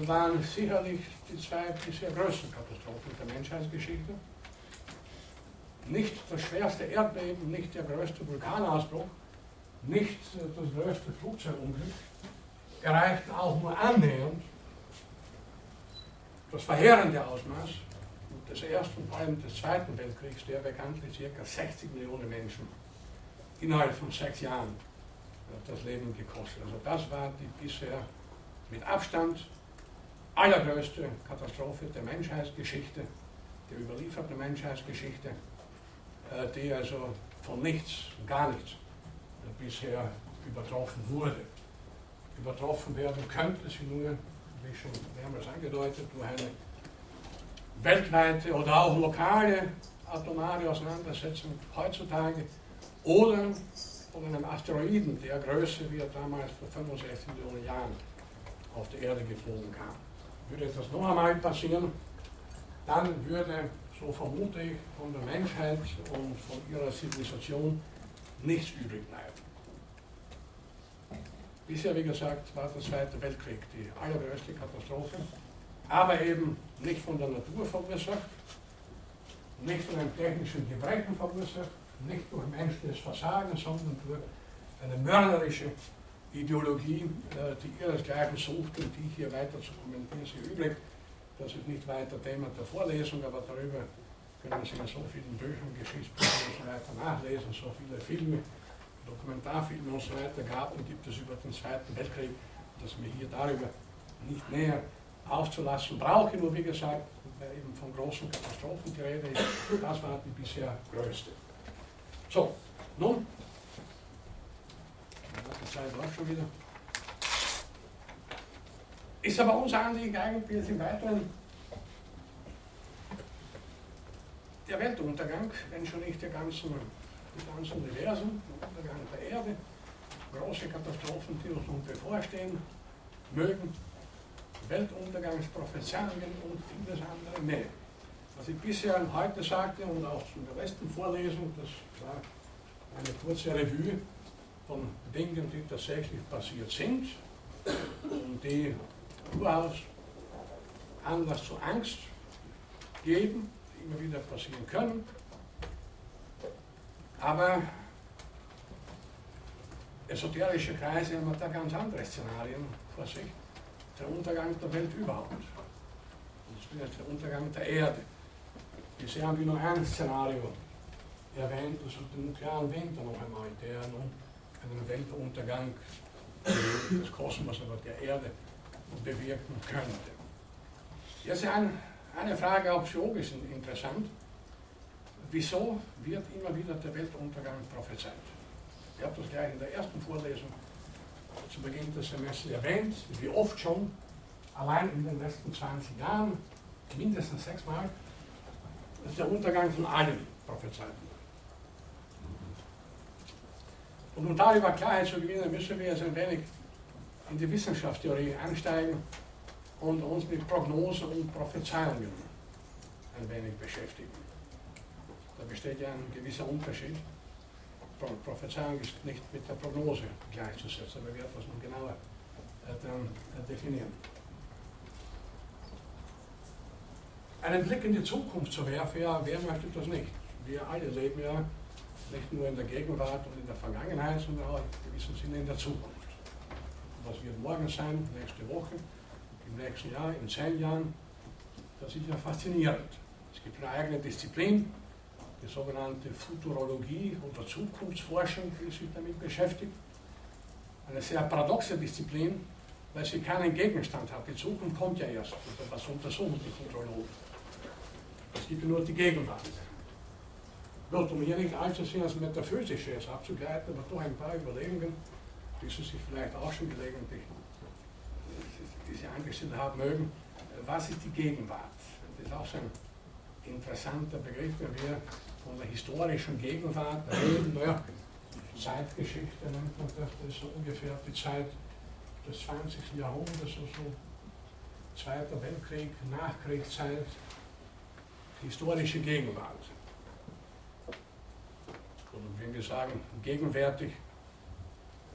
Speaker 1: waren sicherlich die zwei bisher größten Katastrophen der Menschheitsgeschichte. Nicht das schwerste Erdbeben, nicht der größte Vulkanausbruch, nicht das größte Flugzeugunglück, erreichten auch nur annähernd das verheerende Ausmaß des Ersten und vor allem des Zweiten Weltkriegs, der bekanntlich ca. 60 Millionen Menschen innerhalb von sechs Jahren das Leben gekostet. Also das war die bisher mit Abstand allergrößte Katastrophe der Menschheitsgeschichte, der überlieferten Menschheitsgeschichte, äh, die also von nichts, gar nichts bisher übertroffen wurde übertroffen werden könnte sie nur, wie schon mehrmals angedeutet, durch eine weltweite oder auch lokale atomare Auseinandersetzung heutzutage oder von einem Asteroiden der Größe, wie er damals vor 65 Millionen Jahren auf die Erde geflogen kam. Würde das noch einmal passieren, dann würde so vermute ich, von der Menschheit und von ihrer Zivilisation nichts übrig bleiben. Bisher, wie gesagt, war der Zweite Weltkrieg die allergrößte Katastrophe, aber eben nicht von der Natur verursacht, nicht von einem technischen Gebrechen verursacht, nicht durch menschliches Versagen, sondern durch eine mörderische Ideologie, äh, die ihresgleichen sucht und die hier weiter zu kommentieren ist übrig. Das ist nicht weiter Thema der Vorlesung, aber darüber können Sie in so vielen Büchern, Geschichtsbüchern und so weiter nachlesen, so viele Filme, Dokumentarfilme und so weiter gab und gibt es über den Zweiten Weltkrieg, dass mir hier darüber nicht näher auszulassen brauche, nur wie gesagt, eben von großen Katastrophen die Rede ist, das war die bisher größte. So, nun, die Zeit läuft schon wieder. Ist aber unser Anliegen eigentlich jetzt im Weiteren der Weltuntergang, wenn schon nicht der ganzen des ganzen Universum, der Untergang der Erde, große Katastrophen, die uns nun bevorstehen mögen, Weltuntergangsprophezeiungen und vieles andere mehr. Was ich bisher und heute sagte und auch in der letzten Vorlesung, das war eine kurze Revue von Dingen, die tatsächlich passiert sind und die durchaus Anlass zu Angst geben, die immer wieder passieren können aber esoterische Kreise haben da ganz andere Szenarien vor sich. Der Untergang der Welt überhaupt. Das ist der Untergang der Erde. Bisher haben wir nur ein Szenario erwähnt, das ist der nuklearen Winter noch einmal, der nun einen Weltuntergang des Kosmos, aber der Erde bewirken könnte. Jetzt ein, eine Frage auch psychologisch interessant. Wieso wird immer wieder der Weltuntergang prophezeit? Ich habe das gleich in der ersten Vorlesung zu Beginn des Semesters erwähnt, wie oft schon, allein in den letzten 20 Jahren, mindestens sechsmal, dass der Untergang von allen prophezeit wird. Und um darüber Klarheit zu gewinnen, müssen wir jetzt ein wenig in die Wissenschaftstheorie einsteigen und uns mit Prognosen und Prophezeiungen ein wenig beschäftigen. Da besteht ja ein gewisser Unterschied. Prophezeiung ist nicht mit der Prognose gleichzusetzen, aber wir werden das noch genauer äh, dann äh, definieren. Einen Blick in die Zukunft zu werfen, ja, wer möchte das nicht? Wir alle leben ja nicht nur in der Gegenwart und in der Vergangenheit, sondern auch in gewissem Sinne in der Zukunft. Was wird morgen sein, nächste Woche, im nächsten Jahr, in zehn Jahren, das ist ja faszinierend. Es gibt eine eigene Disziplin, die sogenannte Futurologie oder Zukunftsforschung, die sich damit beschäftigt. Eine sehr paradoxe Disziplin, weil sie keinen Gegenstand hat. Die Zukunft kommt ja erst. Was untersuchen die Futurologen? Es gibt nur die Gegenwart. Gut, um hier nicht allzu sehr als Metaphysisches abzugleiten, aber doch ein paar Überlegungen, die Sie sich vielleicht auch schon gelegentlich die Sie angestellt haben mögen. Was ist die Gegenwart? Das ist auch so ein interessanter Begriff, wenn wir von der historischen Gegenwart reden, naja, Zeitgeschichte nennt man das, das ist so ungefähr die Zeit des 20. Jahrhunderts, also Zweiter Weltkrieg, Nachkriegszeit, historische Gegenwart. Und wenn wir sagen, gegenwärtig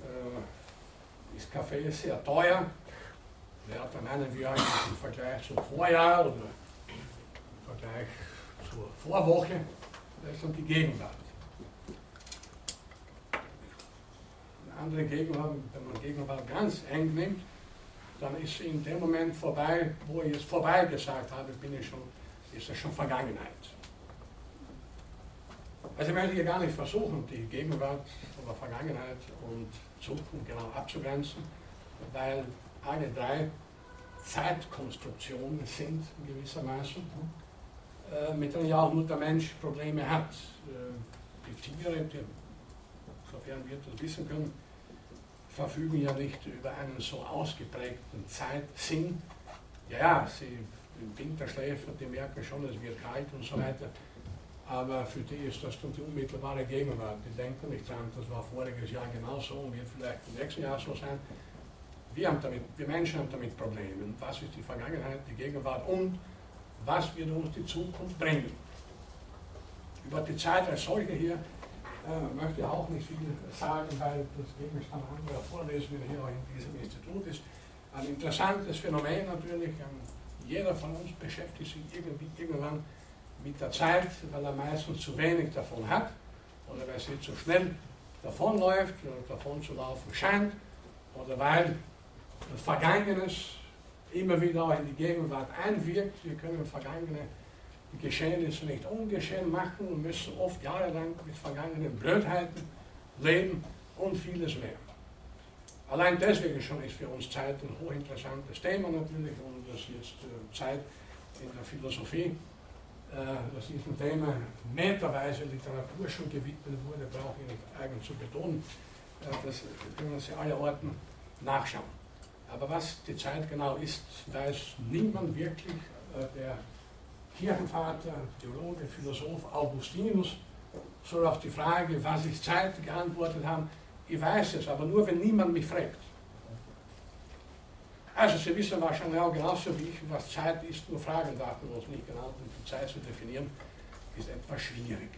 Speaker 1: äh, ist Kaffee sehr teuer, ja, dann meinen wir eigentlich im Vergleich zum Vorjahr oder im Vergleich zur Vorwoche das ist dann die Gegenwart. Eine andere Gegenwart, wenn man Gegenwart ganz eng nimmt, dann ist in dem Moment vorbei, wo ich es vorbei gesagt habe, bin ich schon, ist es schon Vergangenheit. Also ich möchte hier gar nicht versuchen, die Gegenwart von der Vergangenheit und Zukunft genau abzugrenzen, weil alle drei Zeitkonstruktionen sind gewissermaßen äh, mit denen ja auch nur der Mensch Probleme hat. Äh, die Tiere, die, sofern wir das wissen können, verfügen ja nicht über einen so ausgeprägten Zeitsinn. Ja, ja, sie Winterschläfer, die merken schon, es wird kalt und so weiter. Aber für die ist das dann die unmittelbare Gegenwart. Die denken nicht dran, das war voriges Jahr genauso und wird vielleicht im nächsten Jahr so sein. Wir, haben damit, wir Menschen haben damit Probleme. Was ist die Vergangenheit, die Gegenwart und was wird uns die Zukunft bringen. Über die Zeit als solche hier äh, möchte ich auch nicht viel sagen, weil das Gegenstand anderer Vorlesungen hier auch in diesem Institut ist. Ein interessantes Phänomen natürlich. Ähm, jeder von uns beschäftigt sich irgendwie irgendwann mit der Zeit, weil er meistens zu wenig davon hat oder weil sie zu schnell davonläuft oder davon zu laufen scheint oder weil Vergangenes immer wieder auch in die Gegenwart einwirkt. Wir können vergangene Geschehnisse nicht ungeschehen machen und müssen oft jahrelang mit vergangenen Blödheiten leben und vieles mehr. Allein deswegen schon ist für uns Zeit ein hochinteressantes Thema natürlich und dass jetzt äh, Zeit in der Philosophie, äh, dass diesem Thema meterweise Literatur schon gewidmet wurde, brauche ich nicht eigen zu betonen. Äh, das können Sie alle Orten nachschauen. Aber was die Zeit genau ist, weiß niemand wirklich. Der Kirchenvater, Theologe, Philosoph Augustinus soll auf die Frage, was ist Zeit, geantwortet haben, ich weiß es, aber nur wenn niemand mich fragt. Also Sie wissen wahrscheinlich auch genauso wie ich, was Zeit ist, nur fragen darf man uns nicht genau, um die Zeit zu definieren, ist etwas schwierig.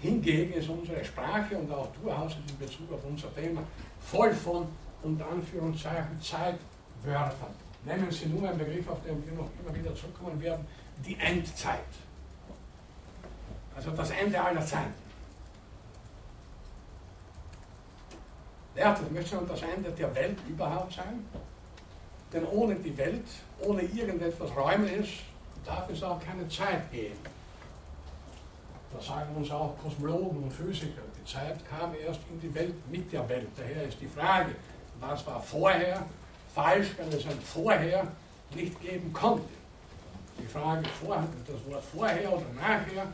Speaker 1: Hingegen ist unsere Sprache und auch durchaus in Bezug auf unser Thema voll von, unter Anführungszeichen, Zeitwörtern. Nehmen Sie nur einen Begriff, auf den wir noch immer wieder zurückkommen werden, die Endzeit. Also das Ende aller Zeiten. Ja, möchte schon das Ende der Welt überhaupt sein. Denn ohne die Welt, ohne irgendetwas Räumliches, darf es auch keine Zeit geben. Das sagen uns auch Kosmologen und Physiker. Die Zeit kam erst in die Welt mit der Welt. Daher ist die Frage, was war vorher falsch, wenn es ein Vorher nicht geben konnte. Die Frage, das Wort vorher oder nachher,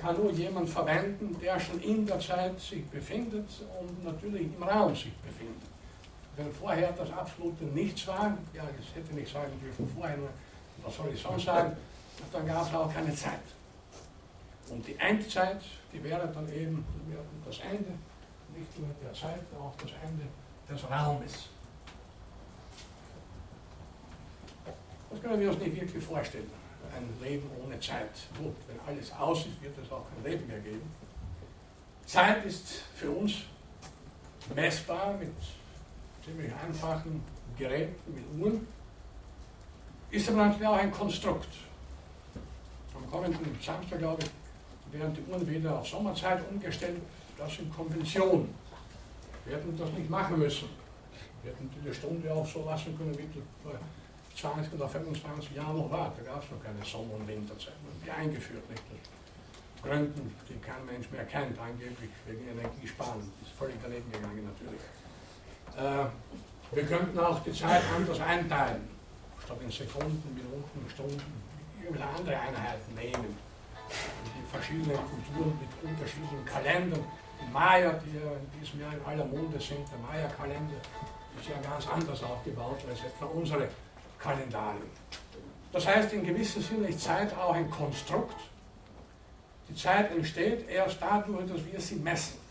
Speaker 1: kann nur jemand verwenden, der schon in der Zeit sich befindet und natürlich im Raum sich befindet. Wenn vorher das absolute Nichts war, ja, ich hätte nicht sagen dürfen vorher, was soll ich sonst sagen, dann gab es auch keine Zeit. Und die Endzeit, die wäre dann eben das Ende, nicht nur der Zeit, auch das Ende des Raumes. Das können wir uns nicht wirklich vorstellen ein Leben ohne Zeit. Gut, wenn alles aus ist, wird es auch kein Leben mehr geben. Zeit ist für uns messbar mit ziemlich einfachen Geräten, mit Uhren, ist aber natürlich auch ein Konstrukt. Am kommenden Samstag, glaube ich, werden die Uhren wieder auf Sommerzeit umgestellt. Das sind Konventionen. Wir hätten das nicht machen müssen. Wir hätten die Stunde auch so lassen können, wie 20 oder 25 Jahre noch war. Da gab es noch keine Sommer- und Winterzeit. Die eingeführt, nicht? Aus Gründen, die kein Mensch mehr kennt, angeblich wegen Energiesparen. Ist völlig daneben gegangen natürlich. Äh, wir könnten auch die Zeit anders einteilen. Statt in Sekunden, Minuten, Stunden, irgendwelche andere Einheiten nehmen. Die verschiedenen Kulturen mit unterschiedlichen Kalendern. Die Maya, die ja in diesem Jahr in aller Munde sind, der Maya-Kalender, ist ja ganz anders aufgebaut als etwa unsere Kalendarien. Das heißt, in gewissem Sinne ist Zeit auch ein Konstrukt. Die Zeit entsteht erst dadurch, dass wir sie messen.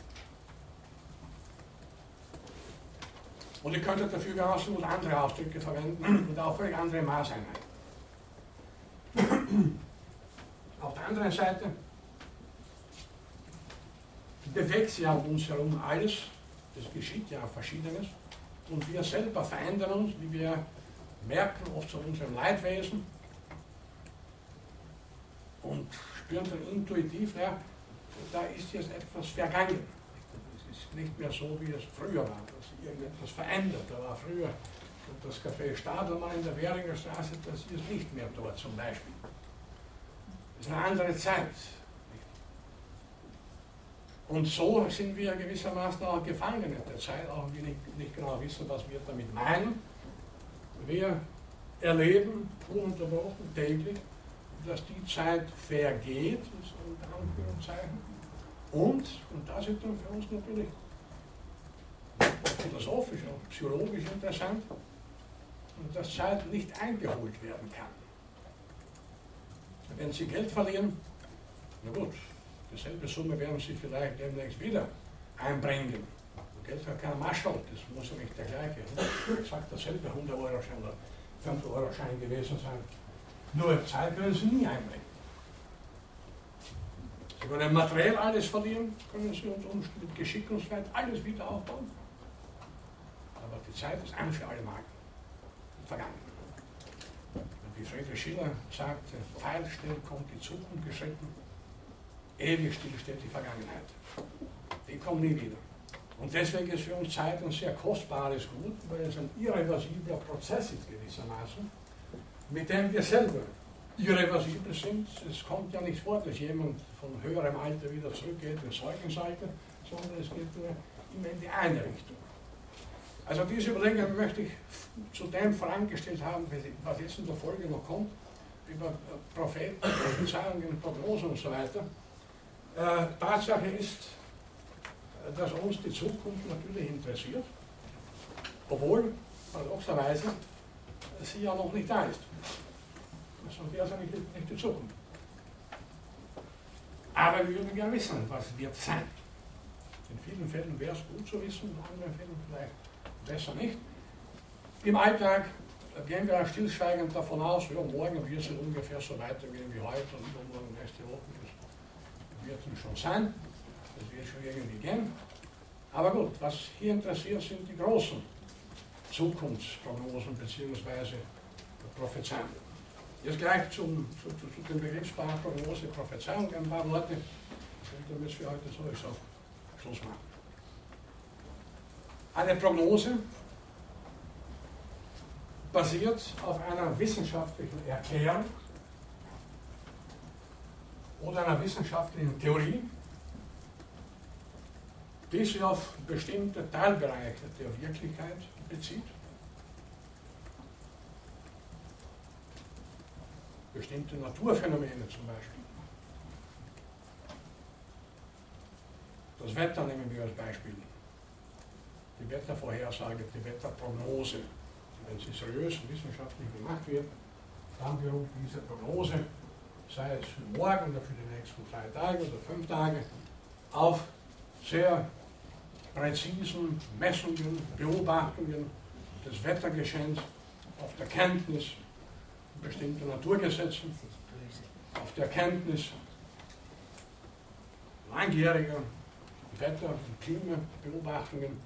Speaker 1: Und ihr könntet dafür genauso gut andere Ausdrücke verwenden und auch völlig andere Maßeinheiten. Auf der anderen Seite bewegt sich um uns herum alles, das geschieht ja Verschiedenes, und wir selber verändern uns, wie wir merken oft zu unserem Leidwesen und spüren dann intuitiv, ja, da ist jetzt etwas vergangen. Es ist nicht mehr so, wie es früher war, irgendetwas verändert. Da war früher das Café Stadelmann in der Währinger Straße, das ist nicht mehr dort zum Beispiel. Das ist eine andere Zeit. Und so sind wir gewissermaßen auch gefangen in der Zeit, auch wenn wir nicht, nicht genau wissen, was wir damit meinen. Wir erleben ununterbrochen täglich, dass die Zeit vergeht, unter Anführungszeichen. Und, und das ist dann für uns natürlich philosophisch und psychologisch interessant, dass Zeit nicht eingeholt werden kann. Wenn Sie Geld verlieren, na gut, dieselbe Summe werden Sie vielleicht demnächst wieder einbringen. Geld hat kein Marschall, das muss ja nicht der gleiche. Exakt dasselbe 100 Euro Schein oder 5 Euro Schein gewesen sein. Nur Zeit können Sie nie einbringen. Sie können materiell alles verlieren, können Sie uns mit Geschick und Zeit alles wieder aufbauen. Aber die Zeit ist ein für alle Mal vergangen. Wie Friedrich Schiller sagte, pfeilschnell kommt die Zukunft geschritten, ewig still steht die Vergangenheit. Die kommt nie wieder. Und deswegen ist für uns Zeit ein sehr kostbares Gut, weil es ein irreversibler Prozess ist gewissermaßen, mit dem wir selber irreversibel sind. Es kommt ja nicht vor, dass jemand von höherem Alter wieder zurückgeht ins Säuglingsalter, sondern es geht nur immer in die eine Richtung. Also diese Überlegung möchte ich zu dem vorangestellt haben, was jetzt in der Folge noch kommt, über Propheten, Prophezeiungen, Prognosen und so weiter. Äh, Tatsache ist, dass uns die Zukunft natürlich interessiert, obwohl paradoxerweise sie ja noch nicht da ist. Sonst wäre es eigentlich nicht die Zukunft. Aber wir würden gerne wissen, was wird sein. In vielen Fällen wäre es gut zu wissen, in anderen Fällen vielleicht besser nicht. Im Alltag gehen wir stillschweigend davon aus, ja, morgen wird es ungefähr so weitergehen wie heute und übermorgen nächste Woche. Das wird schon sein. Das wird schon irgendwie gehen. Aber gut, was hier interessiert, sind die großen Zukunftsprognosen bzw. Prophezeiungen. Jetzt gleich zum, zu, zu, zu dem Begriffspaar Prognose, Prophezeiung ein paar Worte, damit wir heute sowieso Schluss machen. Eine Prognose basiert auf einer wissenschaftlichen Erklärung oder einer wissenschaftlichen Theorie, die sich auf bestimmte Teilbereiche der Wirklichkeit bezieht. Bestimmte Naturphänomene zum Beispiel. Das Wetter nehmen wir als Beispiel. Wettervorhersage, die Wetterprognose. Wenn sie seriös und wissenschaftlich gemacht wird, dann beruht diese Prognose, sei es für morgen oder für die nächsten drei Tage oder fünf Tage, auf sehr präzisen Messungen, Beobachtungen des Wettergeschehens, auf der Kenntnis bestimmter Naturgesetzen, auf der Kenntnis langjähriger Wetter- und Klimabeobachtungen,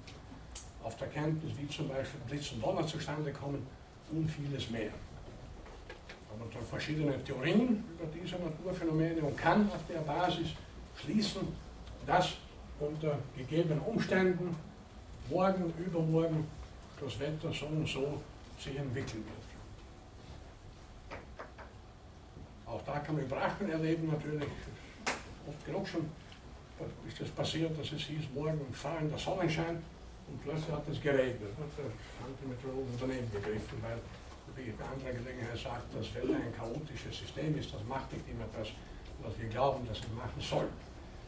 Speaker 1: auf der Kenntnis, wie zum Beispiel Blitz und Donner zustande kommen und vieles mehr. Man hat verschiedene Theorien über diese Naturphänomene und kann auf der Basis schließen, dass unter gegebenen Umständen morgen, übermorgen das Wetter so und so sich entwickeln wird. Auch da kann man Überraschungen erleben natürlich. Oft genug schon ist das passiert, dass es hieß, morgen strahlender Sonnenschein und plötzlich hat es geregnet. Da haben die Meteorologen daneben gegriffen, weil, wie bei anderer Gelegenheit sagt, das Wetter ein chaotisches System ist. Das macht nicht immer das, was wir glauben, dass es machen soll.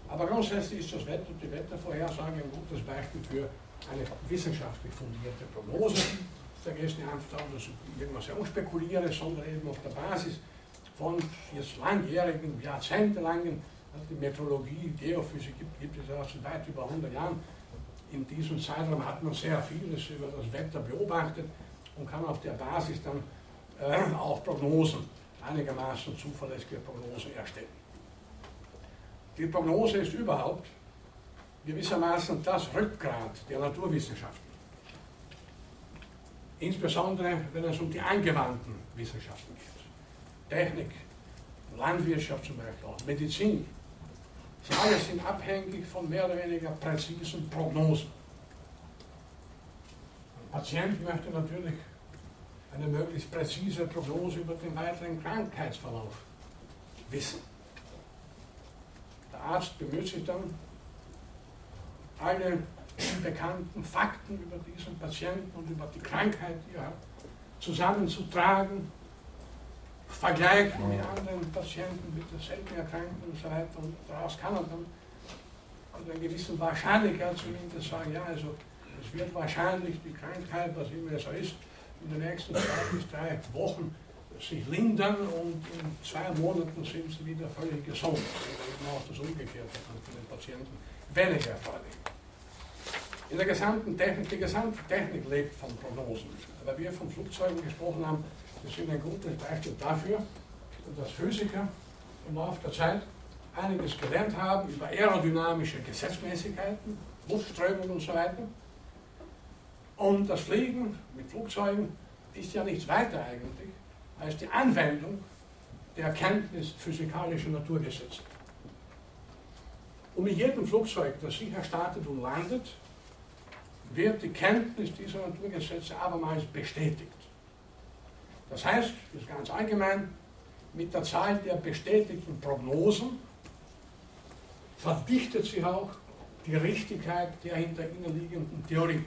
Speaker 1: Aber grundsätzlich ist das Wetter, die Wettervorhersage ein gutes Beispiel für eine wissenschaftlich fundierte Prognose. Da geht es nicht einfach darum, dass ich irgendwas herumspekuliere, sondern eben auf der Basis von jetzt langjährigen, jahrzehntelangen, die Meteorologie, Geophysik gibt, gibt es ja schon weit über 100 Jahren. In diesem Zeitraum hat man sehr vieles über das Wetter beobachtet und kann auf der Basis dann äh, auch Prognosen, einigermaßen zuverlässige Prognosen erstellen. Die Prognose ist überhaupt gewissermaßen das Rückgrat der Naturwissenschaften. Insbesondere wenn es um die angewandten Wissenschaften geht. Technik, Landwirtschaft zum Beispiel, Medizin. Sie alle sind abhängig von mehr oder weniger präzisen Prognosen. Ein Patient möchte natürlich eine möglichst präzise Prognose über den weiteren Krankheitsverlauf wissen. Der Arzt bemüht sich dann, alle bekannten Fakten über diesen Patienten und über die Krankheit, die er hat, zusammenzutragen, vergleichen mit anderen Patienten mit derselben Erkrankung und so weiter. Und daraus kann er dann mit einer gewissen Wahrscheinlichkeit zumindest sagen, ja, also es wird wahrscheinlich die Krankheit, was immer es so ist, in den nächsten zwei bis drei Wochen sich lindern und in zwei Monaten sind sie wieder völlig gesund. Also eben auch das Umgekehrte kann für den Patienten weniger erforderlich. In der gesamten Technik, die gesamte Technik lebt von Prognosen. Weil wir von Flugzeugen gesprochen haben, das sind ein gutes Beispiel dafür, dass Physiker im Laufe der Zeit einiges gelernt haben über aerodynamische Gesetzmäßigkeiten, Luftströmung und so weiter. Und das Fliegen mit Flugzeugen ist ja nichts weiter eigentlich als die Anwendung der Erkenntnis physikalischer Naturgesetze. Und mit jedem Flugzeug, das sicher startet und landet, wird die Kenntnis dieser Naturgesetze abermals bestätigt. Das heißt, das ist ganz allgemein, mit der Zahl der bestätigten Prognosen verdichtet sich auch die Richtigkeit der hinter ihnen liegenden Theorie.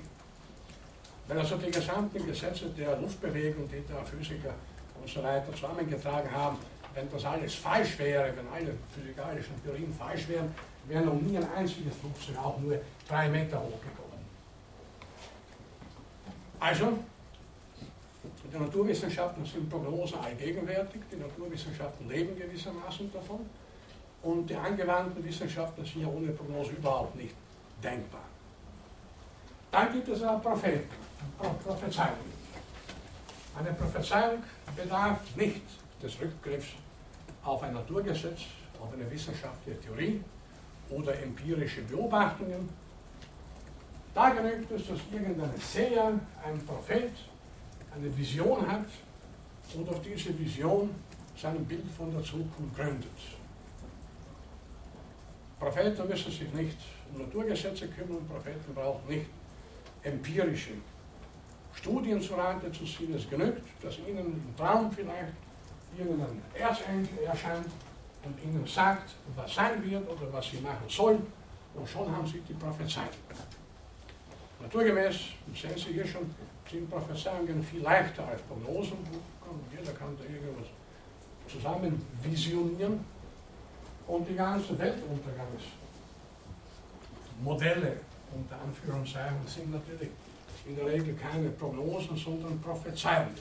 Speaker 1: Wenn also die gesamten Gesetze der Luftbewegung, die der Physiker und so weiter zusammengetragen haben, wenn das alles falsch wäre, wenn alle physikalischen Theorien falsch wären, wäre noch nie ein einziges Flugzeug auch nur drei Meter hoch gekommen. Also, die Naturwissenschaften sind Prognosen allgegenwärtig, die Naturwissenschaften leben gewissermaßen davon und die angewandten Wissenschaften sind ja ohne Prognose überhaupt nicht denkbar. Dann gibt es auch Propheten, Prophezeiungen. Eine Prophezeiung bedarf nicht des Rückgriffs auf ein Naturgesetz, auf eine wissenschaftliche Theorie oder empirische Beobachtungen. Da genügt es, dass irgendein Seher, ein Prophet, eine Vision hat und auf diese Vision sein Bild von der Zukunft gründet. Propheten müssen sich nicht um Naturgesetze kümmern, Propheten brauchen nicht empirische Studien zu Rate zu ziehen. Es genügt, dass ihnen im Traum vielleicht irgendein Erzengel erscheint und ihnen sagt, was sein wird oder was sie machen sollen. Und schon haben sie die Prophezeiung. Naturgemäß, sehen Sie hier schon, Prophezeiungen viel leichter als Prognosen. Jeder kann da irgendwas zusammen visionieren. Und die ganzen Weltuntergangsmodelle, unter Anführungszeichen, sind natürlich in der Regel keine Prognosen, sondern Prophezeiungen.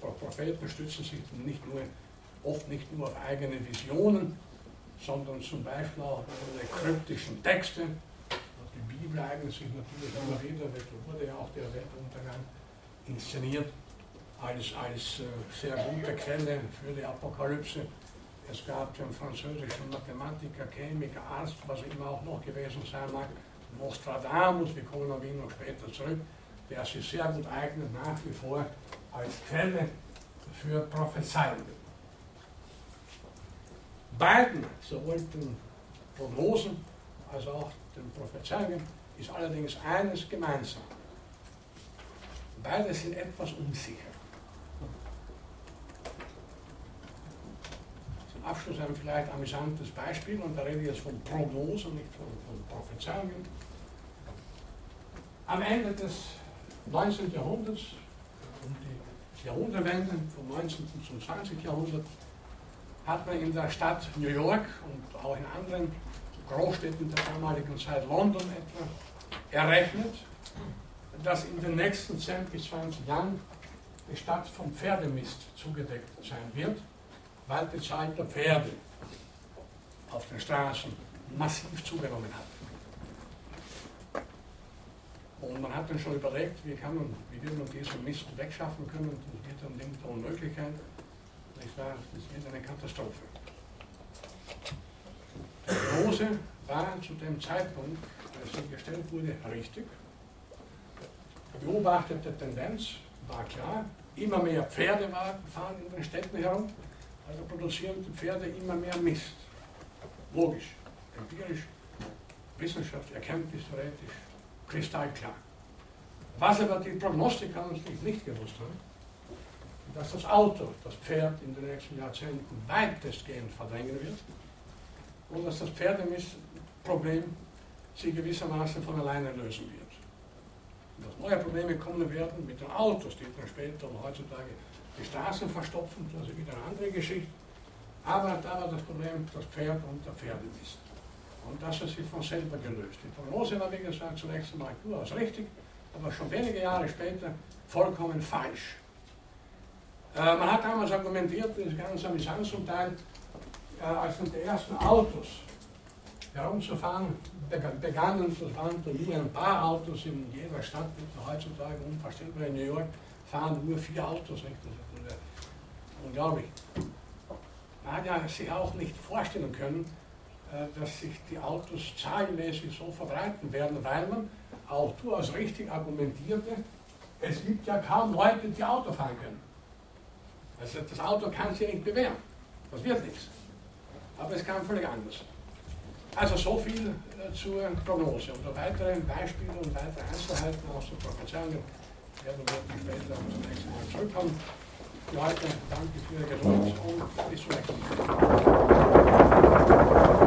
Speaker 1: Propheten stützen sich nicht nur, oft nicht nur auf eigene Visionen, sondern zum Beispiel auch auf kryptischen Texte. Die Bibel eignet sich natürlich immer wieder, wurde ja auch der Weltuntergang inszeniert, als, als äh, sehr gute Quelle für die Apokalypse. Es gab den französischen Mathematiker, Chemiker, Arzt, was immer auch noch gewesen sein mag, Nostradamus, wir kommen auf ihn noch später zurück, der sich sehr gut eignet nach wie vor als Quelle für Prophezeiungen. Beiden, sowohl den Prognosen als auch den Prophezeiungen, ist allerdings eines gemeinsam. Beide sind etwas unsicher. Zum Abschluss ein vielleicht amüsantes Beispiel, und da rede ich jetzt von Prognosen, nicht von, von Prophezeiungen. Am Ende des 19. Jahrhunderts, um die Jahrhundertwende vom 19. zum 20. Jahrhundert, hat man in der Stadt New York und auch in anderen Großstädten der damaligen Zeit, London etwa, errechnet, dass in den nächsten 10 bis 20 Jahren die Stadt vom Pferdemist zugedeckt sein wird, weil die Zahl der Pferde auf den Straßen massiv zugenommen hat. Und man hat dann schon überlegt, wie, kann man, wie will man diesen Mist wegschaffen können. Das wird dann nicht ohne Möglichkeit. Das wird eine Katastrophe. Prognose war zu dem Zeitpunkt, als sie gestellt wurde, richtig. Beobachtete Tendenz war klar. Immer mehr Pferdewagen fahren in den Städten herum, also produzieren die Pferde immer mehr Mist. Logisch, empirisch, wissenschaftlich, erkenntnistheoretisch, kristallklar. Was aber die Prognostiker natürlich nicht gewusst haben, dass das Auto das Pferd in den nächsten Jahrzehnten weitestgehend verdrängen wird und dass das Pferdemistproblem sich gewissermaßen von alleine lösen wird. Dass neue Probleme kommen werden mit den Autos, die dann später und heutzutage die Straßen verstopfen, das ist wieder eine andere Geschichte. Aber da war das Problem das Pferd und der Pferdemist. Und das hat sich von selber gelöst. Die Prognose war, wie gesagt, zunächst einmal durchaus richtig, aber schon wenige Jahre später vollkommen falsch. Äh, man hat damals argumentiert, das ist ganz amüsant zum Teil, als dann die ersten Autos herumzufahren begannen, das waren da nie ein paar Autos in jeder Stadt, heutzutage unverständlich in New York, fahren nur vier Autos, nicht? Das ist unglaublich. Man hat ja sich auch nicht vorstellen können, äh, dass sich die Autos zahlenmäßig so verbreiten werden, weil man auch durchaus richtig argumentierte, es gibt ja kaum Leute, die Auto fahren können. Also das Auto kann sich nicht bewähren. Das wird nichts. Aber es kam völlig anders. Also so viel äh, zur Prognose. Und noch weitere Beispiele und weitere Einzelheiten aus der Prognose werden wir später zum nächsten Mal zurückkommen. Leute, danke für Ihre Geduld und bis zum nächsten Mal.